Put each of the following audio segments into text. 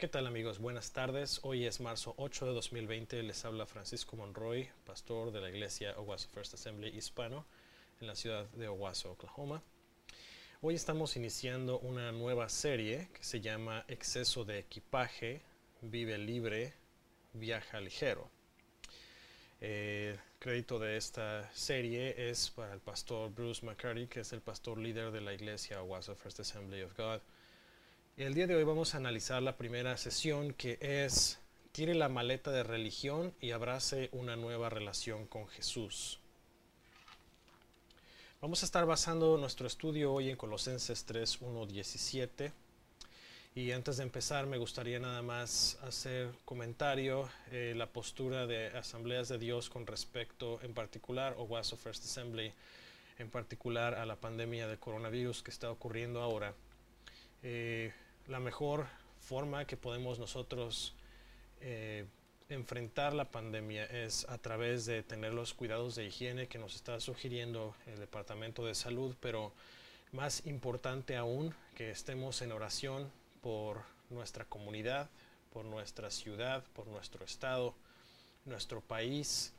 ¿Qué tal amigos? Buenas tardes. Hoy es marzo 8 de 2020. Les habla Francisco Monroy, pastor de la iglesia Owasso First Assembly Hispano en la ciudad de Owasso, Oklahoma. Hoy estamos iniciando una nueva serie que se llama Exceso de equipaje, vive libre, viaja ligero. El crédito de esta serie es para el pastor Bruce McCarty, que es el pastor líder de la iglesia Owasso First Assembly of God. El día de hoy vamos a analizar la primera sesión que es tire la maleta de religión y abrace una nueva relación con Jesús. Vamos a estar basando nuestro estudio hoy en Colosenses 3, 1, 17. Y antes de empezar me gustaría nada más hacer comentario eh, la postura de Asambleas de Dios con respecto en particular o Waso First Assembly en particular a la pandemia de coronavirus que está ocurriendo ahora. Eh, la mejor forma que podemos nosotros eh, enfrentar la pandemia es a través de tener los cuidados de higiene que nos está sugiriendo el Departamento de Salud, pero más importante aún que estemos en oración por nuestra comunidad, por nuestra ciudad, por nuestro estado, nuestro país,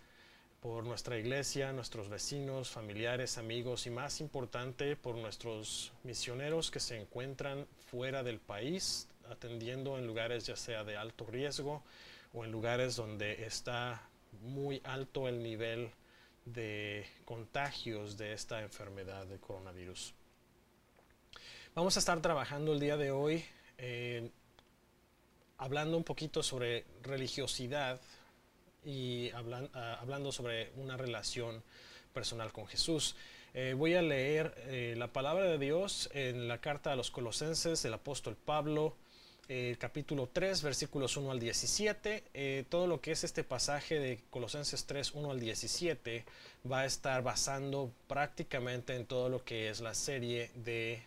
por nuestra iglesia, nuestros vecinos, familiares, amigos y más importante por nuestros misioneros que se encuentran fuera del país atendiendo en lugares ya sea de alto riesgo o en lugares donde está muy alto el nivel de contagios de esta enfermedad de coronavirus. Vamos a estar trabajando el día de hoy eh, hablando un poquito sobre religiosidad, y ah, hablando sobre una relación personal con Jesús. Eh, voy a leer eh, la palabra de Dios en la carta a los colosenses del apóstol Pablo, eh, capítulo 3, versículos 1 al 17. todo lo que es este pasaje de Colosenses 3, 1 al 17 va a estar basando prácticamente en todo lo que es la serie de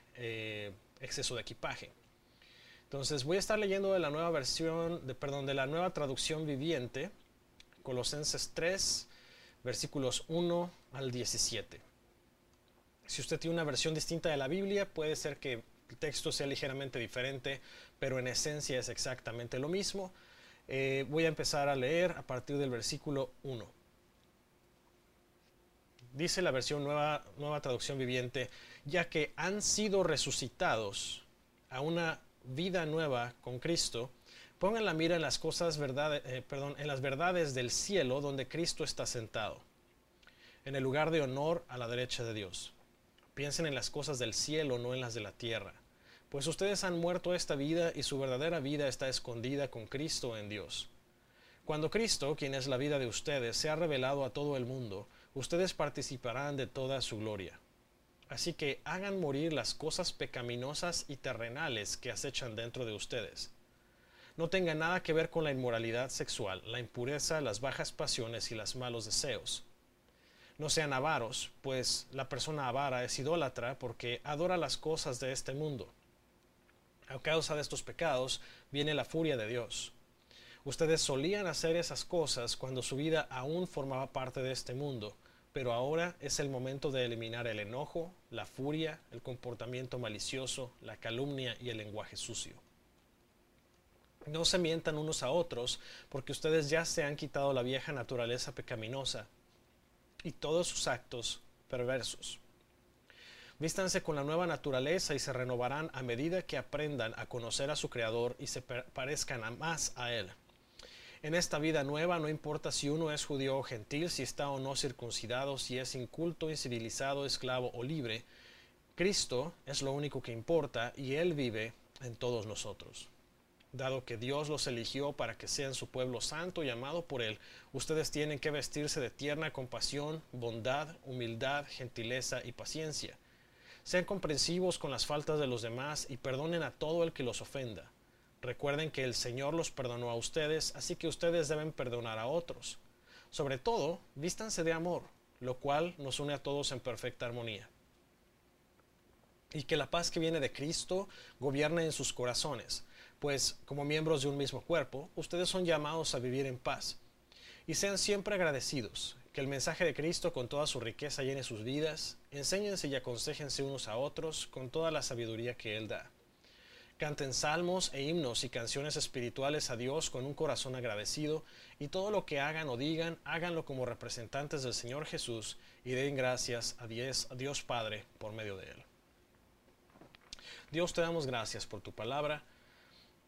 exceso de equipaje. Entonces voy a estar leyendo de la nueva versión, de, perdón, de la nueva traducción viviente Colosenses 3, versículos 1 al 17. Si usted tiene una versión distinta de la Biblia, puede ser que el texto sea ligeramente diferente, pero en esencia es exactamente lo mismo. Eh, voy a empezar a leer a partir del versículo 1. Dice la versión nueva, nueva traducción viviente, ya que han sido resucitados a una vida nueva con Cristo, Pongan la mira en las cosas eh, perdón, en las verdades del cielo donde Cristo está sentado, en el lugar de honor a la derecha de Dios. Piensen en las cosas del cielo, no en las de la tierra, pues ustedes han muerto esta vida y su verdadera vida está escondida con Cristo en Dios. Cuando Cristo, quien es la vida de ustedes, se ha revelado a todo el mundo, ustedes participarán de toda su gloria. Así que hagan morir las cosas pecaminosas y terrenales que acechan dentro de ustedes no tenga nada que ver con la inmoralidad sexual, la impureza, las bajas pasiones y los malos deseos. No sean avaros, pues la persona avara es idólatra porque adora las cosas de este mundo. A causa de estos pecados viene la furia de Dios. Ustedes solían hacer esas cosas cuando su vida aún formaba parte de este mundo, pero ahora es el momento de eliminar el enojo, la furia, el comportamiento malicioso, la calumnia y el lenguaje sucio. No se mientan unos a otros, porque ustedes ya se han quitado la vieja naturaleza pecaminosa y todos sus actos perversos. Vístanse con la nueva naturaleza y se renovarán a medida que aprendan a conocer a su Creador y se parezcan más a Él. En esta vida nueva no importa si uno es judío o gentil, si está o no circuncidado, si es inculto, incivilizado, esclavo o libre, Cristo es lo único que importa y Él vive en todos nosotros dado que Dios los eligió para que sean su pueblo santo y amado por Él, ustedes tienen que vestirse de tierna compasión, bondad, humildad, gentileza y paciencia. Sean comprensivos con las faltas de los demás y perdonen a todo el que los ofenda. Recuerden que el Señor los perdonó a ustedes, así que ustedes deben perdonar a otros. Sobre todo, vístanse de amor, lo cual nos une a todos en perfecta armonía. Y que la paz que viene de Cristo gobierne en sus corazones pues como miembros de un mismo cuerpo, ustedes son llamados a vivir en paz. Y sean siempre agradecidos, que el mensaje de Cristo con toda su riqueza llene sus vidas, enséñense y aconsejense unos a otros con toda la sabiduría que Él da. Canten salmos e himnos y canciones espirituales a Dios con un corazón agradecido y todo lo que hagan o digan, háganlo como representantes del Señor Jesús y den gracias a Dios, Dios Padre por medio de Él. Dios te damos gracias por tu palabra.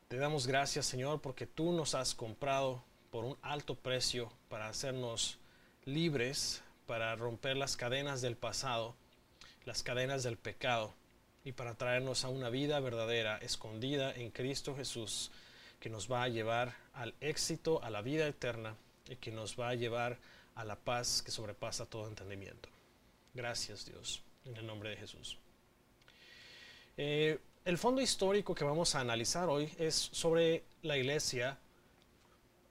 Te damos gracias Señor porque tú nos has comprado por un alto precio para hacernos libres, para romper las cadenas del pasado, las cadenas del pecado y para traernos a una vida verdadera, escondida en Cristo Jesús, que nos va a llevar al éxito, a la vida eterna y que nos va a llevar a la paz que sobrepasa todo entendimiento. Gracias Dios, en el nombre de Jesús. Eh, el fondo histórico que vamos a analizar hoy es sobre la iglesia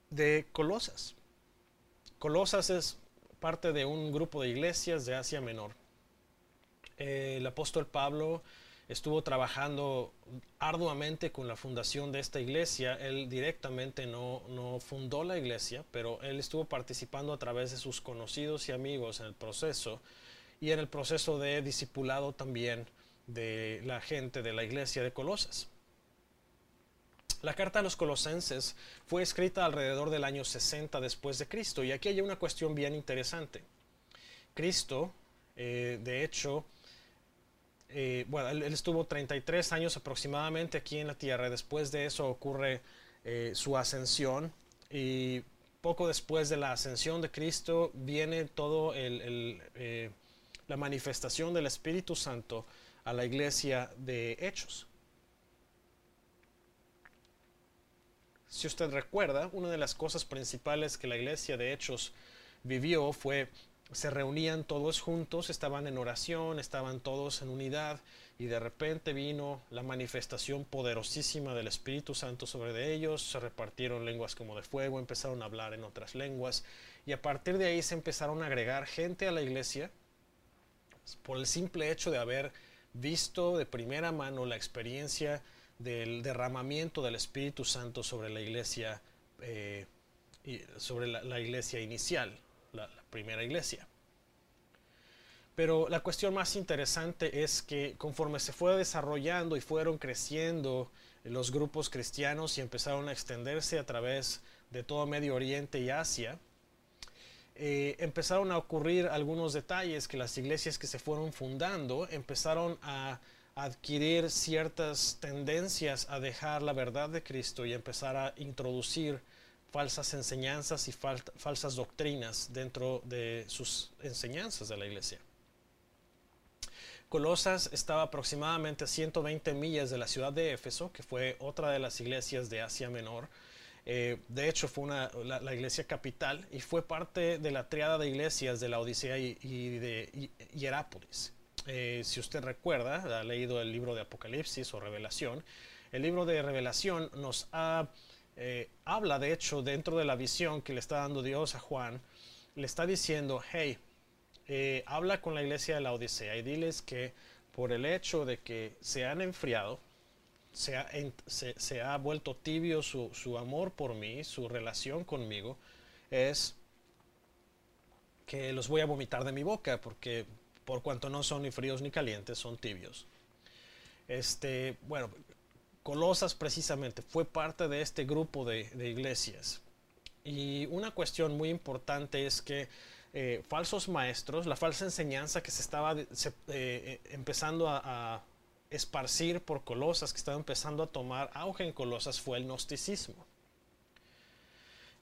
de Colosas. Colosas es parte de un grupo de iglesias de Asia Menor. Eh, el apóstol Pablo estuvo trabajando arduamente con la fundación de esta iglesia. Él directamente no, no, fundó la iglesia, pero él estuvo participando a través de sus conocidos y amigos en el proceso y en el proceso de discipulado también de la gente de la iglesia de Colosas. La carta a los colosenses fue escrita alrededor del año 60 después de Cristo y aquí hay una cuestión bien interesante. Cristo, eh, de hecho, eh, bueno, él, estuvo 33 años aproximadamente aquí en la tierra. Después de eso ocurre eh, su ascensión y poco después de la ascensión de Cristo viene todo eh, la manifestación del Espíritu Santo a la iglesia de Hechos. Si usted recuerda, una de las cosas principales que la iglesia de Hechos vivió fue se reunían todos juntos, estaban en oración, estaban todos en unidad y de repente vino la manifestación poderosísima del Espíritu Santo sobre ellos, se repartieron lenguas como de fuego, empezaron a hablar en otras lenguas y a partir de ahí se empezaron a agregar gente a la iglesia por el simple hecho de haber visto de primera mano la experiencia del derramamiento del Espíritu Santo sobre la iglesia, eh, sobre la iglesia inicial, la, primera iglesia. Pero la cuestión más interesante es que conforme se fue desarrollando y fueron creciendo los grupos cristianos y empezaron a extenderse a través de todo Medio Oriente y Asia, eh, empezaron a ocurrir algunos detalles que las iglesias que se fueron fundando empezaron a adquirir ciertas tendencias a dejar la verdad de Cristo y empezar a introducir falsas enseñanzas y falsas doctrinas dentro de sus enseñanzas de la iglesia. Colosas estaba aproximadamente a 120 millas de la ciudad de Éfeso, que fue otra de las iglesias de Asia Menor. Eh, de hecho, fue la, iglesia capital y fue parte de la triada de iglesias de la Odisea y, de Hierápolis. Eh, si usted recuerda, ha leído el libro de Apocalipsis o Revelación, el libro de Revelación nos ha eh, habla de hecho dentro de la visión que le está dando Dios a Juan, le está diciendo, hey, habla con la iglesia de la Odisea y diles que por el hecho de que se han enfriado, se ha, se, ha vuelto tibio su, su, amor por mí, su relación conmigo, es que los voy a vomitar de mi boca, porque por cuanto no son ni fríos ni calientes, son tibios. Este, bueno, Colosas precisamente fue parte de este grupo de, iglesias. Y una cuestión muy importante es que eh, falsos maestros, la falsa enseñanza que se estaba eh, eh, empezando a, esparcir por Colosas, que estaba empezando a tomar auge en Colosas, fue el gnosticismo.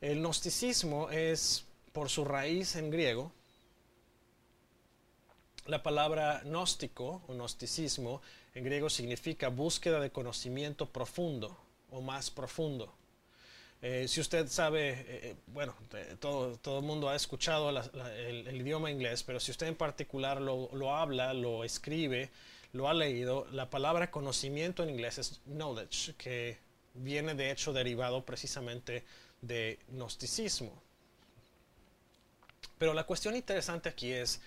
El gnosticismo es, por su raíz en griego, la palabra gnóstico o gnosticismo en griego significa búsqueda de conocimiento profundo o más profundo. Eh, si usted sabe, eh, eh, bueno, todo, todo, el mundo ha escuchado el, idioma inglés, pero si usted en particular lo, lo, habla, lo escribe, lo ha leído, la palabra conocimiento en inglés es knowledge, que viene de hecho derivado precisamente de gnosticismo. Pero la cuestión interesante aquí es,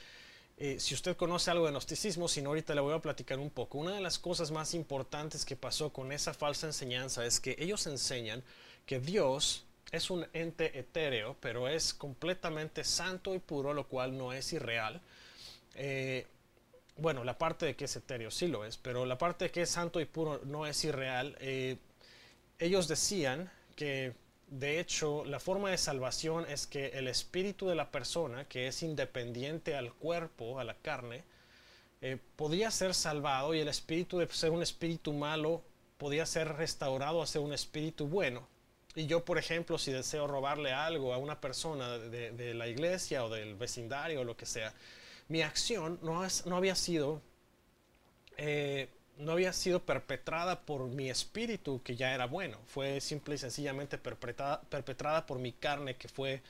eh, si usted conoce algo de gnosticismo, si no ahorita le voy a platicar un poco. Una de las cosas más importantes que pasó con esa falsa enseñanza es que ellos enseñan que Dios es un ente etéreo, pero es completamente santo y puro, lo cual no es irreal. Eh, bueno, la parte de que es etéreo sí lo es, pero la parte de que es santo y puro no es irreal. Eh, ellos decían que de hecho la forma de salvación es que el espíritu de la persona, que es independiente al cuerpo, a la carne, eh, podía ser salvado y el espíritu de ser un espíritu malo podía ser restaurado a ser un espíritu bueno. Y yo, por ejemplo, si deseo robarle algo a una persona de, la iglesia o del vecindario o lo que sea, mi acción no, no había sido eh, no había sido perpetrada por mi espíritu que ya era bueno, fue simple y sencillamente perpetrada, perpetrada por mi carne que fue,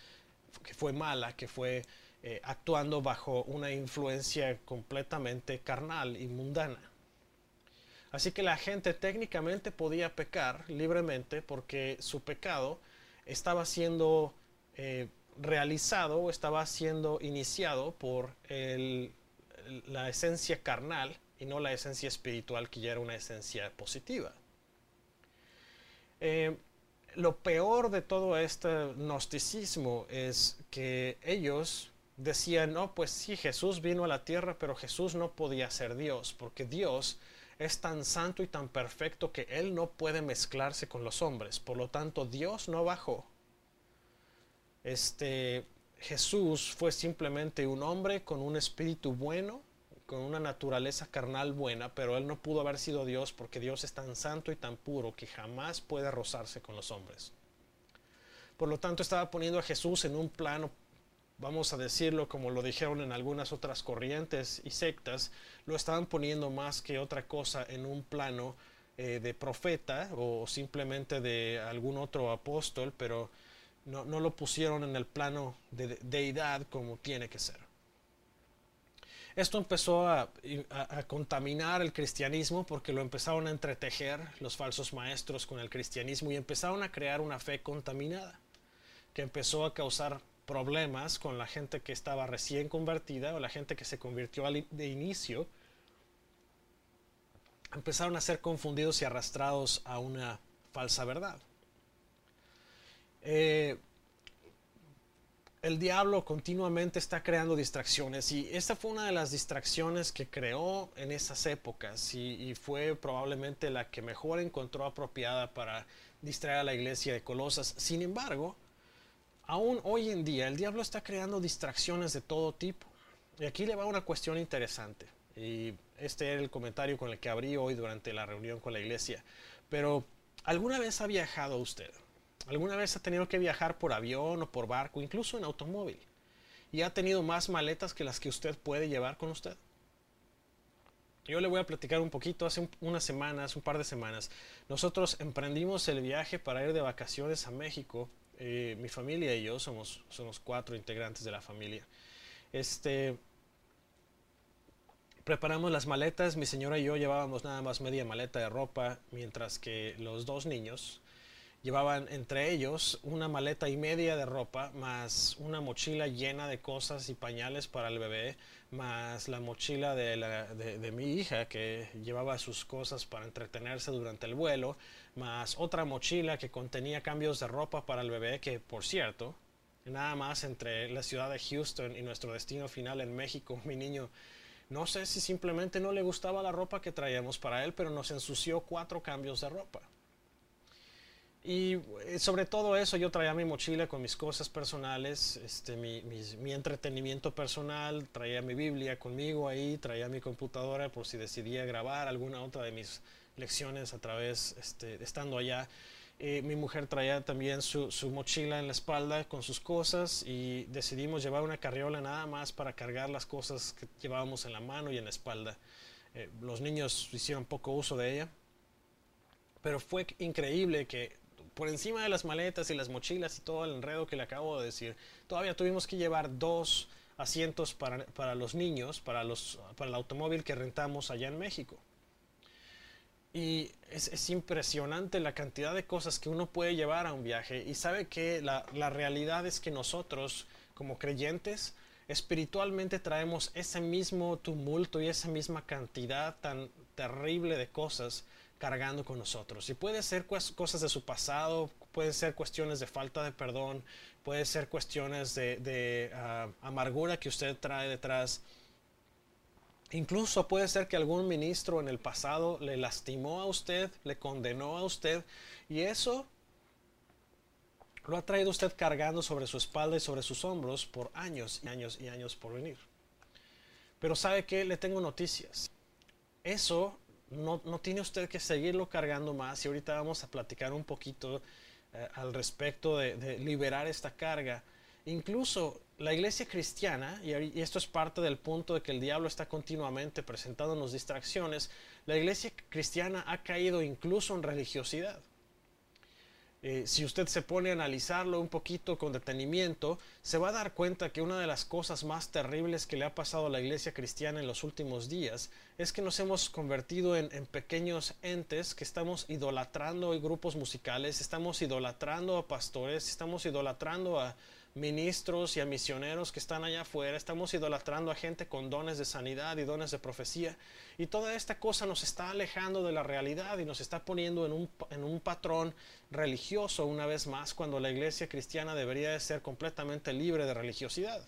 que fue mala, que fue eh, actuando bajo una influencia completamente carnal y mundana. Así que la gente técnicamente podía pecar libremente porque su pecado estaba siendo eh, realizado o estaba siendo iniciado por la esencia carnal y no la esencia espiritual que ya era una esencia positiva. Eh, lo peor de todo este gnosticismo es que ellos decían, no, pues sí, Jesús vino a la tierra, pero Jesús no podía ser Dios, porque Dios es tan santo y tan perfecto que Él no puede mezclarse con los hombres. Por lo tanto, Dios no bajó. Este, Jesús fue simplemente un hombre con un espíritu bueno con una naturaleza carnal buena, pero él no pudo haber sido Dios porque Dios es tan santo y tan puro que jamás puede rozarse con los hombres. Por lo tanto, estaba poniendo a Jesús en un plano, vamos a decirlo como lo dijeron en algunas otras corrientes y sectas, lo estaban poniendo más que otra cosa en un plano eh, de profeta o simplemente de algún otro apóstol, pero no, no lo pusieron en el plano de deidad como tiene que ser. Esto empezó a, contaminar el cristianismo porque lo empezaron a entretejer los falsos maestros con el cristianismo y empezaron a crear una fe contaminada que empezó a causar problemas con la gente que estaba recién convertida o la gente que se convirtió de inicio. Empezaron a ser confundidos y arrastrados a una falsa verdad. Eh, el diablo continuamente está creando distracciones y esta fue una de las distracciones que creó en esas épocas y, fue probablemente la que mejor encontró apropiada para distraer a la iglesia de Colosas. Sin embargo, aún hoy en día el diablo está creando distracciones de todo tipo. Y aquí le va una cuestión interesante. Y este era el comentario con el que abrí hoy durante la reunión con la iglesia. Pero, ¿alguna vez ha viajado usted? ¿Alguna vez ha tenido que viajar por avión o por barco, incluso en automóvil? Y ha tenido más maletas que las que usted puede llevar con usted. Yo le voy a platicar un poquito. Hace unas semanas, un par de semanas, nosotros emprendimos el viaje para ir de vacaciones a México. Eh, mi familia y yo somos, somos cuatro integrantes de la familia. Este, preparamos las maletas. Mi señora y yo llevábamos nada más media maleta de ropa, mientras que los dos niños Llevaban entre ellos una maleta y media de ropa, más una mochila llena de cosas y pañales para el bebé, más la mochila de, de, mi hija que llevaba sus cosas para entretenerse durante el vuelo, más otra mochila que contenía cambios de ropa para el bebé, que por cierto, nada más entre la ciudad de Houston y nuestro destino final en México, mi niño no sé si simplemente no le gustaba la ropa que traíamos para él, pero nos ensució cuatro cambios de ropa. Y eh, sobre todo eso yo traía mi mochila con mis cosas personales, este, mi, mi, entretenimiento personal, traía mi Biblia conmigo ahí, traía mi computadora por si decidía grabar alguna otra de mis lecciones a través, este, estando allá. Eh, mi mujer traía también su, su, mochila en la espalda con sus cosas y decidimos llevar una carriola nada más para cargar las cosas que llevábamos en la mano y en la espalda. Eh, los niños hicieron poco uso de ella, pero fue increíble que por encima de las maletas y las mochilas y todo el enredo que le acabo de decir, todavía tuvimos que llevar dos asientos para, los niños, para, los, para el automóvil que rentamos allá en México. Y es, impresionante la cantidad de cosas que uno puede llevar a un viaje. Y sabe que la, la realidad es que nosotros, como creyentes, espiritualmente traemos ese mismo tumulto y esa misma cantidad tan terrible de cosas cargando con nosotros. Y puede ser cosas de su pasado, puede ser cuestiones de falta de perdón, puede ser cuestiones de, ah, amargura que usted trae detrás. Incluso puede ser que algún ministro en el pasado le lastimó a usted, le condenó a usted, y eso lo ha traído usted cargando sobre su espalda y sobre sus hombros por años y años y años por venir. Pero sabe que le tengo noticias. Eso no, tiene usted que seguirlo cargando más y ahorita vamos a platicar un poquito eh, al respecto de, liberar esta carga. Incluso la iglesia cristiana, y, y esto es parte del punto de que el diablo está continuamente presentándonos distracciones, la iglesia cristiana ha caído incluso en religiosidad. Eh, si usted se pone a analizarlo un poquito con detenimiento, se va a dar cuenta que una de las cosas más terribles que le ha pasado a la iglesia cristiana en los últimos días es que nos hemos convertido en, en pequeños entes que estamos idolatrando grupos musicales, estamos idolatrando a pastores, estamos idolatrando a, ministros y a misioneros que están allá afuera, estamos idolatrando a gente con dones de sanidad y dones de profecía. Y toda esta cosa nos está alejando de la realidad y nos está poniendo en un, en un patrón religioso una vez más cuando la iglesia cristiana debería de ser completamente libre de religiosidad.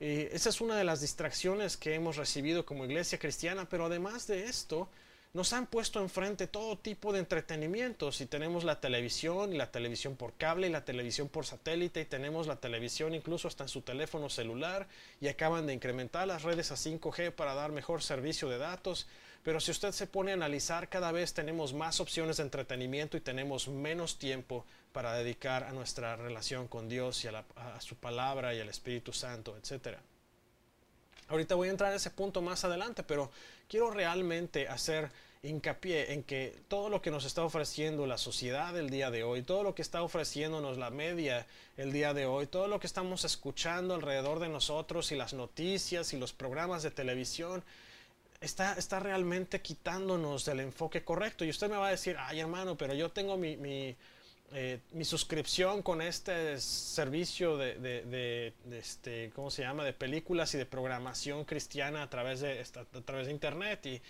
Y esa es una de las distracciones que hemos recibido como iglesia cristiana, pero además de esto, nos han puesto enfrente todo tipo de entretenimientos y tenemos la televisión y la televisión por cable y la televisión por satélite y tenemos la televisión incluso hasta en su teléfono celular y acaban de incrementar las redes a 5G para dar mejor servicio de datos. Pero si usted se pone a analizar, cada vez tenemos más opciones de entretenimiento y tenemos menos tiempo para dedicar a nuestra relación con Dios y a, a su palabra y al Espíritu Santo, etcétera. Ahorita voy a entrar a ese punto más adelante, pero quiero realmente hacer hincapié en que todo lo que nos está ofreciendo la sociedad el día de hoy, todo lo que está ofreciéndonos la media el día de hoy, todo lo que estamos escuchando alrededor de nosotros y las noticias y los programas de televisión, está, está realmente quitándonos del enfoque correcto. Y usted me va a decir, ay hermano, pero yo tengo mi, mi eh, mi suscripción con este servicio de, este, ¿cómo se llama? De películas y de programación cristiana a través de, a través de internet y,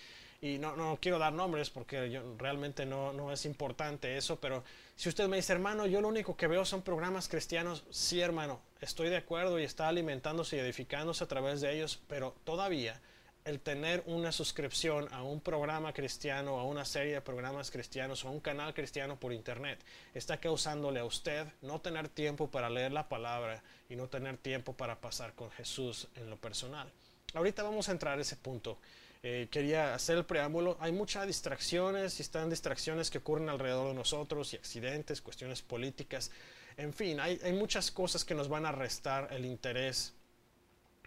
y no, no, quiero dar nombres porque yo, realmente no, no, es importante eso, pero si usted me dice, hermano, yo lo único que veo son programas cristianos, sí, hermano, estoy de acuerdo y está alimentándose y edificándose a través de ellos, pero todavía el tener una suscripción a un programa cristiano, a una serie de programas cristianos, o a un canal cristiano por internet, está causándole a usted no tener tiempo para leer la palabra y no tener tiempo para pasar con Jesús en lo personal. Ahorita vamos a entrar a ese punto. Eh, quería hacer el preámbulo. Hay muchas distracciones y están distracciones que ocurren alrededor de nosotros y accidentes, cuestiones políticas. En fin, hay, hay muchas cosas que nos van a restar el interés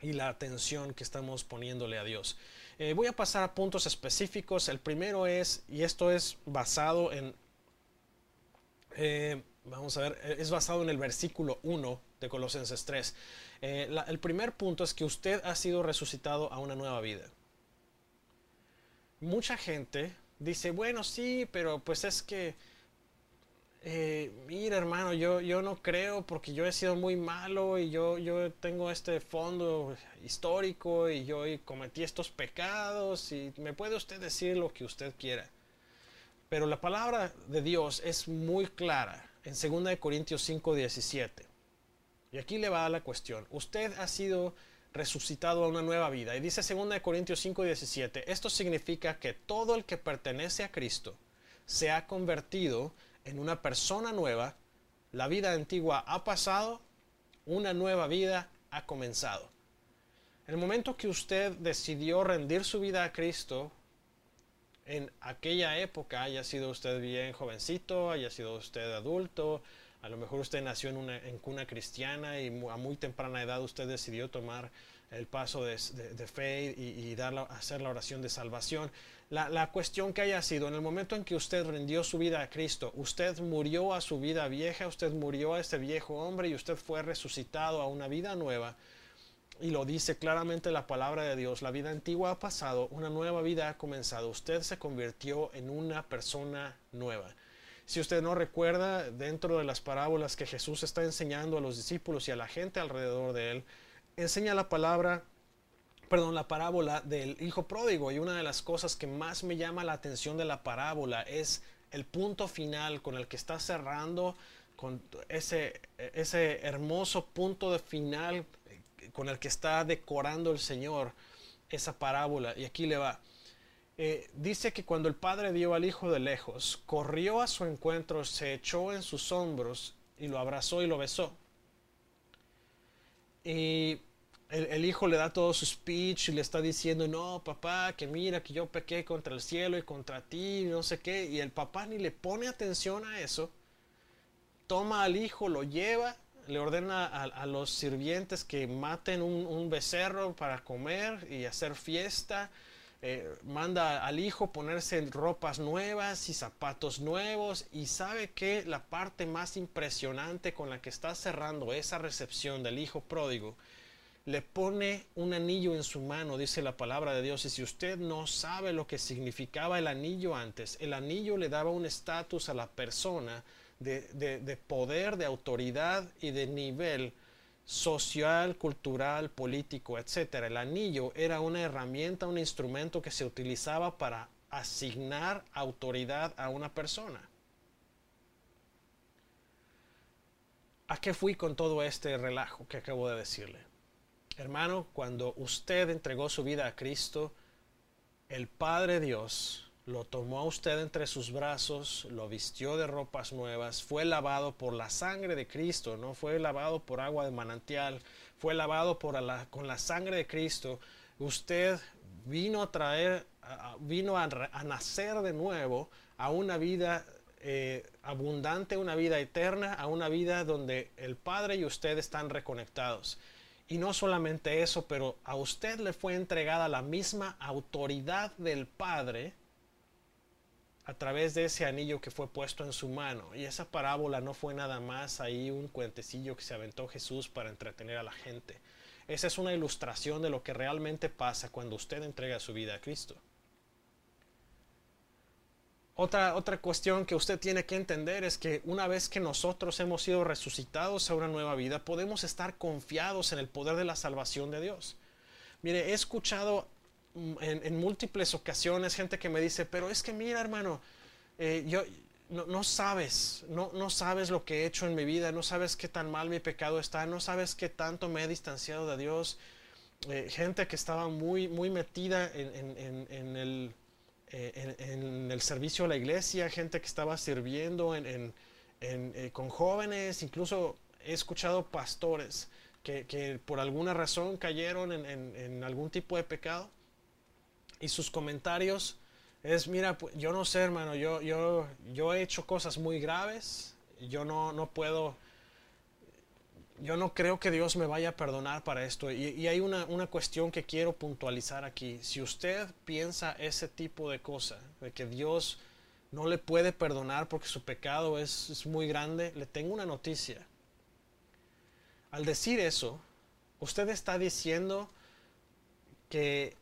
y la atención que estamos poniéndole a Dios. Eh, voy a pasar a puntos específicos. El primero es, y esto es basado en, eh, vamos a ver, eh, es basado en el versículo 1 de Colosenses 3. el primer punto es que usted ha sido resucitado a una nueva vida. Mucha gente dice, bueno, sí, pero pues es que eh, mira hermano, yo, yo no creo porque yo he sido muy malo y yo, yo tengo este fondo histórico y yo cometí estos pecados y me puede usted decir lo que usted quiera. Pero la palabra de Dios es muy clara en 2 Corintios 5, 17. Y aquí le va la cuestión. Usted ha sido resucitado a una nueva vida. Y dice 2 Corintios 5, 17. Esto significa que todo el que pertenece a Cristo se ha convertido una persona nueva, la vida antigua ha pasado, una nueva vida ha comenzado. En el momento que usted decidió rendir su vida a Cristo, en aquella época, haya sido usted bien jovencito, haya sido usted adulto, a lo mejor usted nació en una en cuna cristiana y a muy temprana edad usted decidió tomar el paso de, fe y, dar hacer la oración de salvación. La, la, cuestión que haya sido, en el momento en que usted rindió su vida a Cristo, usted murió a su vida vieja, usted murió a este viejo hombre y usted fue resucitado a una vida nueva. Y lo dice claramente la palabra de Dios, la vida antigua ha pasado, una nueva vida ha comenzado, usted se convirtió en una persona nueva. Si usted no recuerda, dentro de las parábolas que Jesús está enseñando a los discípulos y a la gente alrededor de él, enseña la palabra, perdón, la parábola del hijo pródigo. Y una de las cosas que más me llama la atención de la parábola es el punto final con el que está cerrando, con ese, ese hermoso punto de final con el que está decorando el Señor esa parábola y aquí le va. Eh, dice que cuando el padre vio al hijo de lejos, corrió a su encuentro, se echó en sus hombros y lo abrazó y lo besó. Y el, hijo le da todo su speech y le está diciendo, no, papá, que mira que yo pequé contra el cielo y contra ti, no sé qué. Y el papá ni le pone atención a eso. Toma al hijo, lo lleva, le ordena a, los sirvientes que maten un, becerro para comer y hacer fiesta. Eh, manda al hijo ponerse ropas nuevas y zapatos nuevos y sabe que la parte más impresionante con la que está cerrando esa recepción del hijo pródigo le pone un anillo en su mano, dice la palabra de Dios. Y si usted no sabe lo que significaba el anillo antes, el anillo le daba un estatus a la persona de, poder, de autoridad y de nivel social, cultural, político, etc. El anillo era una herramienta, un instrumento que se utilizaba para asignar autoridad a una persona. ¿A qué fui con todo este relajo que acabo de decirle? Hermano, cuando usted entregó su vida a Cristo, el Padre Dios lo tomó a usted entre sus brazos, lo vistió de ropas nuevas, fue lavado por la sangre de Cristo, no fue lavado por agua de manantial, fue lavado con la sangre de Cristo. Usted vino a traer, vino a, nacer de nuevo a una vida eh, abundante, una vida eterna, a una vida donde el Padre y usted están reconectados. Y no solamente eso, pero a usted le fue entregada la misma autoridad del Padre a través de ese anillo que fue puesto en su mano. Y esa parábola no fue nada más ahí un cuentecillo que se aventó Jesús para entretener a la gente. Esa es una ilustración de lo que realmente pasa cuando usted entrega su vida a Cristo. Otra, otra cuestión que usted tiene que entender es que una vez que nosotros hemos sido resucitados a una nueva vida, podemos estar confiados en el poder de la salvación de Dios. Mire, he escuchado mm, en, múltiples ocasiones gente que me dice, pero es que mira hermano, eh, yo, no, sabes, no, no sabes lo que he hecho en mi vida, no sabes qué tan mal mi pecado está, no sabes qué tanto me he distanciado de Dios. Eh, gente que estaba muy, muy metida en el eh, en, el servicio a la iglesia, gente que estaba sirviendo en, eh, con jóvenes, incluso he escuchado pastores que, por alguna razón cayeron en, algún tipo de pecado y sus comentarios es, mira, yo no sé hermano, yo, yo, yo he hecho cosas muy graves, yo no, no puedo yo no creo que Dios me vaya a perdonar para esto. Y, hay una, cuestión que quiero puntualizar aquí. Si usted piensa ese tipo de cosa, de que Dios no le puede perdonar porque su pecado es, es muy grande, le tengo una noticia. Al decir eso, usted está diciendo que,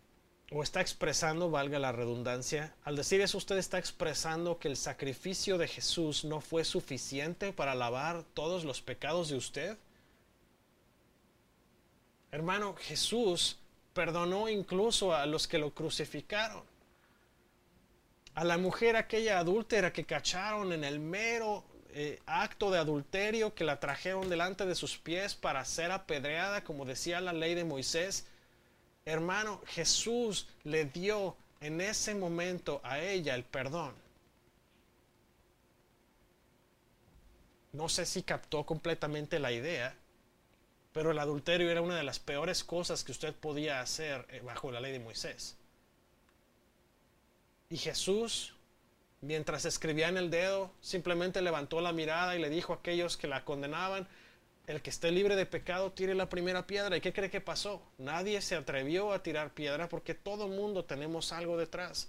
o está expresando, valga la redundancia, al decir eso usted está expresando que el sacrificio de Jesús no fue suficiente para lavar todos los pecados de usted. Hermano, Jesús perdonó incluso a los que lo crucificaron. A la mujer aquella adúltera que cacharon en el mero eh, acto de adulterio, que la trajeron delante de sus pies para ser apedreada, como decía la ley de Moisés. Hermano, Jesús le dio en ese momento a ella el perdón. No sé si captó completamente la idea, pero el adulterio era una de las peores cosas que usted podía hacer eh, bajo la ley de Moisés. Y Jesús, mientras escribía en el dedo, simplemente levantó la mirada y le dijo a aquellos que la condenaban, el que esté libre de pecado tire la primera piedra. ¿Y qué cree que pasó? Nadie se atrevió a tirar piedra porque todo mundo tenemos algo detrás.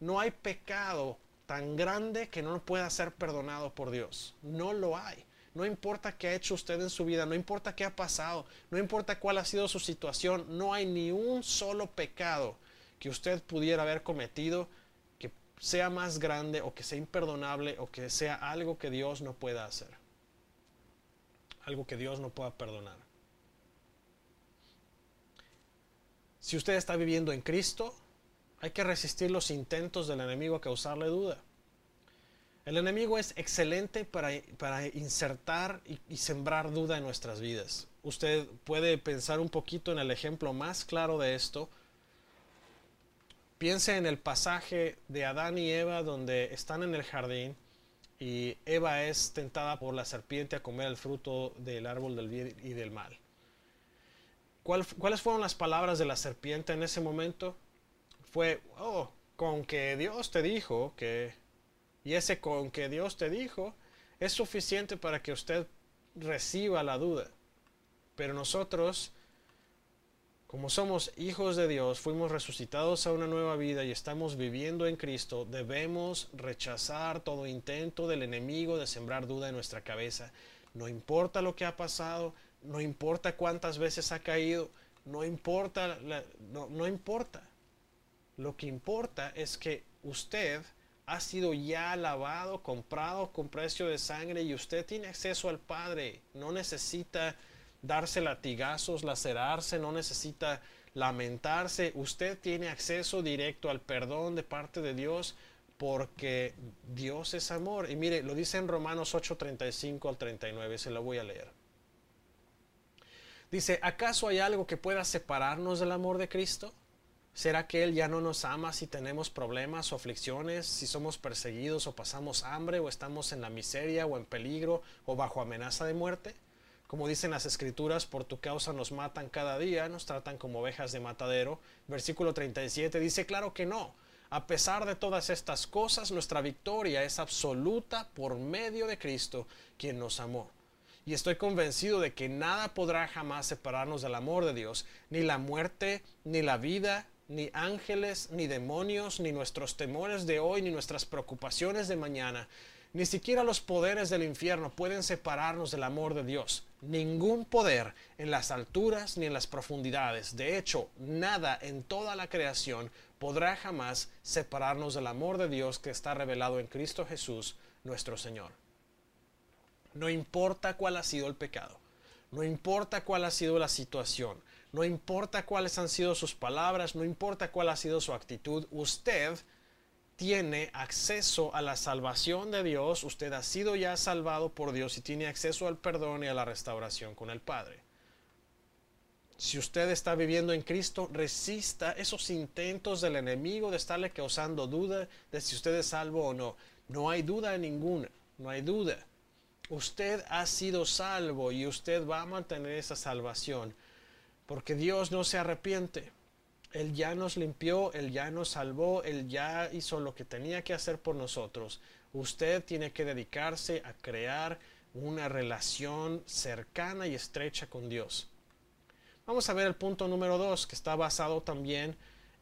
No hay pecado tan grande que no pueda ser perdonado por Dios. No lo hay. No importa qué ha hecho usted en su vida, no importa qué ha pasado, no importa cuál ha sido su situación, no hay ni un solo pecado que usted pudiera haber cometido que sea más grande o que sea imperdonable o que sea algo que Dios no pueda hacer. Algo que Dios no pueda perdonar. Si usted está viviendo en Cristo, hay que resistir los intentos del enemigo a causarle duda. El enemigo es excelente para, insertar y, sembrar duda en nuestras vidas. Usted puede pensar un poquito en el ejemplo más claro de esto. Piense en el pasaje de Adán y Eva donde están en el jardín y Eva es tentada por la serpiente a comer el fruto del árbol del bien y del mal. ¿Cuáles fueron las palabras de la serpiente en ese momento? Fue, oh, con que Dios te dijo que, y ese con que Dios te dijo, es suficiente para que usted reciba la duda. Pero nosotros, como somos hijos de Dios, fuimos resucitados a una nueva vida y estamos viviendo en Cristo, debemos rechazar todo intento del enemigo de sembrar duda en nuestra cabeza. No importa lo que ha pasado, no importa cuántas veces ha caído, no importa, no, importa. Lo que importa es que usted ha sido ya lavado, comprado con precio de sangre y usted tiene acceso al Padre. No necesita darse latigazos, lacerarse, no necesita lamentarse. Usted tiene acceso directo al perdón de parte de Dios porque Dios es amor. Y mire, lo dice en Romanos 8:35 al 39, se lo voy a leer. Dice, ¿acaso hay algo que pueda separarnos del amor de Cristo? ¿Será que Él ya no nos ama si tenemos problemas o aflicciones, si somos perseguidos o pasamos hambre o estamos en la miseria o en peligro o bajo amenaza de muerte? Como dicen las escrituras, por tu causa nos matan cada día, nos tratan como ovejas de matadero. Versículo 37 dice, claro que no. A pesar de todas estas cosas, nuestra victoria es absoluta por medio de Cristo, quien nos amó y estoy convencido de que nada podrá jamás separarnos del amor de Dios, ni la muerte, ni la vida, ni ángeles, ni demonios, ni nuestros temores de hoy, ni nuestras preocupaciones de mañana, ni siquiera los poderes del infierno pueden separarnos del amor de Dios. Ningún poder en las alturas ni en las profundidades. De hecho, nada en toda la creación podrá jamás separarnos del amor de Dios que está revelado en Cristo Jesús, nuestro Señor. No importa cuál ha sido el pecado, no importa cuál ha sido la situación, no importa cuáles han sido sus palabras, no importa cuál ha sido su actitud, usted tiene acceso a la salvación de Dios, usted ha sido ya salvado por Dios y tiene acceso al perdón y a la restauración con el Padre. Si usted está viviendo en Cristo, resista esos intentos del enemigo de estarle causando duda de si usted es salvo o no. No hay duda ninguna, no hay duda. Usted ha sido salvo y usted va a mantener esa salvación porque Dios no se arrepiente. Él ya nos limpió, Él ya nos salvó, Él ya hizo lo que tenía que hacer por nosotros. Usted tiene que dedicarse a crear una relación cercana y estrecha con Dios. Vamos a ver el punto número dos, que está basado también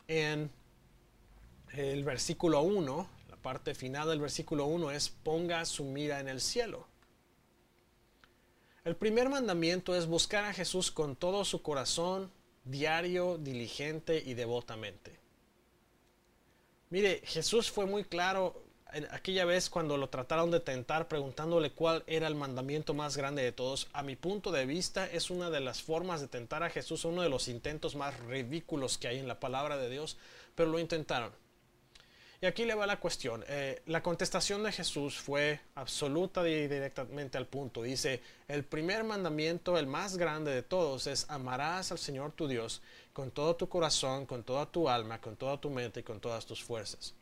en el versículo 1. La parte final del versículo 1 es ponga su mira en el cielo. El primer mandamiento es buscar a Jesús con todo su corazón, diario, diligente y devotamente. Mire, Jesús fue muy claro aquella vez cuando lo trataron de tentar preguntándole cuál era el mandamiento más grande de todos. A mi punto de vista es una de las formas de tentar a Jesús, uno de los intentos más ridículos que hay en la palabra de Dios, pero lo intentaron. Y aquí le va la cuestión. Eh, la contestación de Jesús fue absoluta y directamente al punto. Dice, el primer mandamiento, el más grande de todos, es amarás al Señor tu Dios con todo tu corazón, con toda tu alma, con toda tu mente y con todas tus fuerzas.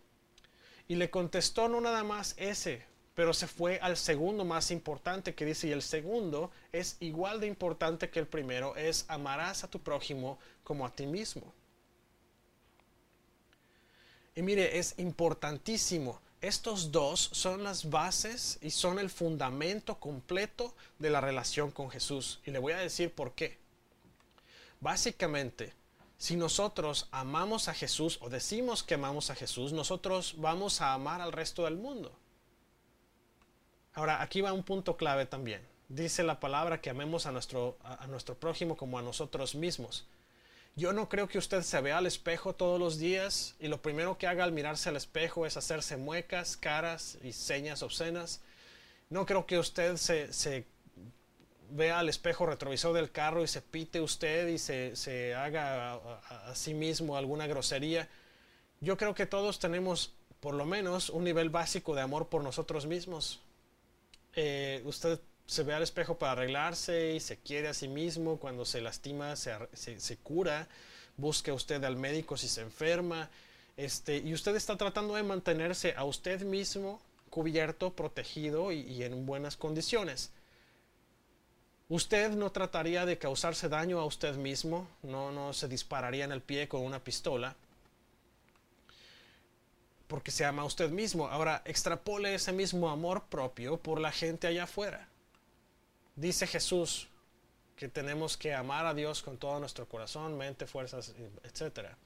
Y le contestó no nada más ese, pero se fue al segundo más importante que dice, y el segundo es igual de importante que el primero, es amarás a tu prójimo como a ti mismo. Y mire, es importantísimo. Estos dos son las bases y son el fundamento completo de la relación con Jesús. Y le voy a decir por qué. Básicamente, si nosotros amamos a Jesús o decimos que amamos a Jesús, nosotros vamos a amar al resto del mundo. Ahora, aquí va un punto clave también. Dice la palabra que amemos a nuestro, a nuestro prójimo como a nosotros mismos. Yo no creo que usted se vea al espejo todos los días y lo primero que haga al mirarse al espejo es hacerse muecas, caras y señas obscenas. No creo que usted se, vea al espejo retrovisor del carro y se pite usted y se, haga a, sí mismo alguna grosería. Yo creo que todos tenemos por lo menos un nivel básico de amor por nosotros mismos. Eh, usted se ve al espejo para arreglarse y se quiere a sí mismo, cuando se lastima se, cura, busque usted al médico si se enferma este, y usted está tratando de mantenerse a usted mismo cubierto, protegido y, en buenas condiciones. Usted no trataría de causarse daño a usted mismo, no, no se dispararía en el pie con una pistola, porque se ama a usted mismo. Ahora, extrapole ese mismo amor propio por la gente allá afuera. Dice Jesús que tenemos que amar a Dios con todo nuestro corazón, mente, fuerzas, etcétera.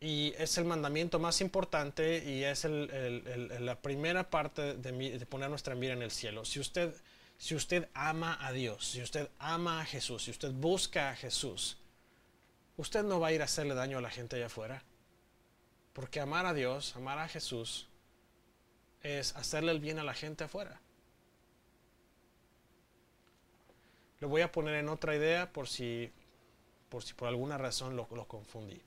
Y es el mandamiento más importante y es la primera parte de, poner nuestra mira en el cielo. Si usted, si usted ama a Dios, si usted ama a Jesús, si usted busca a Jesús, usted no va a ir a hacerle daño a la gente allá afuera. Porque amar a Dios, amar a Jesús, es hacerle el bien a la gente afuera. Lo voy a poner en otra idea por si por, si por alguna razón lo, lo confundí.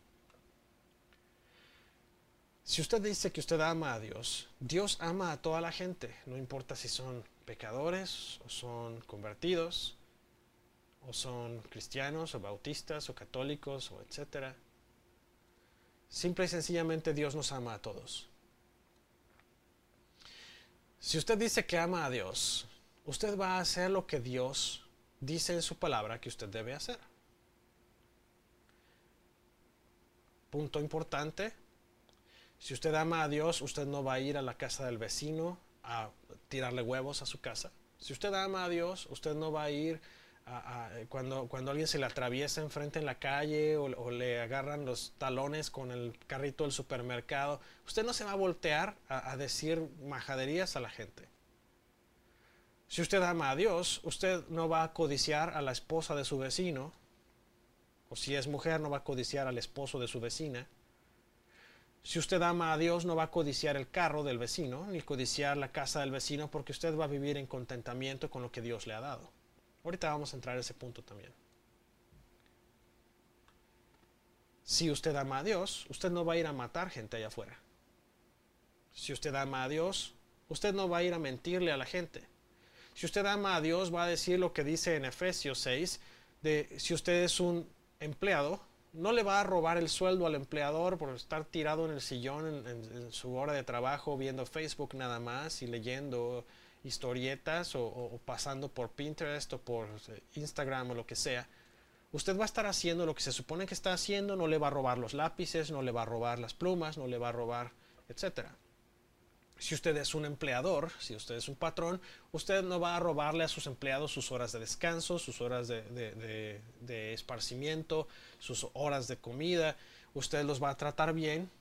Si usted dice que usted ama a Dios, Dios ama a toda la gente, no importa si son pecadores o son convertidos, o son cristianos o bautistas o católicos o etcétera. Simple y sencillamente Dios nos ama a todos. Si usted dice que ama a Dios, usted va a hacer lo que Dios dice en su palabra que usted debe hacer. Punto importante, si usted ama a Dios, usted no va a ir a la casa del vecino a tirarle huevos a su casa. Si usted ama a Dios, usted no va a ir a, cuando, cuando alguien se le atraviesa enfrente en la calle o, le agarran los talones con el carrito del supermercado. Usted no se va a voltear a, a decir majaderías a la gente. Si usted ama a Dios, usted no va a codiciar a la esposa de su vecino, o si es mujer, no va a codiciar al esposo de su vecina si usted ama a Dios, no va a codiciar el carro del vecino, ni codiciar la casa del vecino, porque usted va a vivir en contentamiento con lo que Dios le ha dado. Ahorita vamos a entrar a ese punto también. Si usted ama a Dios, usted no va a ir a matar gente allá afuera. Si usted ama a Dios, usted no va a ir a mentirle a la gente. Si usted ama a Dios, va a decir lo que dice en Efesios 6, de si usted es un empleado, no le va a robar el sueldo al empleador por estar tirado en el sillón en, su hora de trabajo viendo Facebook nada más y leyendo historietas o, pasando por Pinterest o por eh, Instagram o lo que sea. Usted va a estar haciendo lo que se supone que está haciendo, no le va a robar los lápices, no le va a robar las plumas, no le va a robar, etcétera. Si usted es un empleador, si usted es un patrón, usted no va a robarle a sus empleados sus horas de descanso, sus horas de, esparcimiento, sus horas de comida. Usted los va a tratar bien,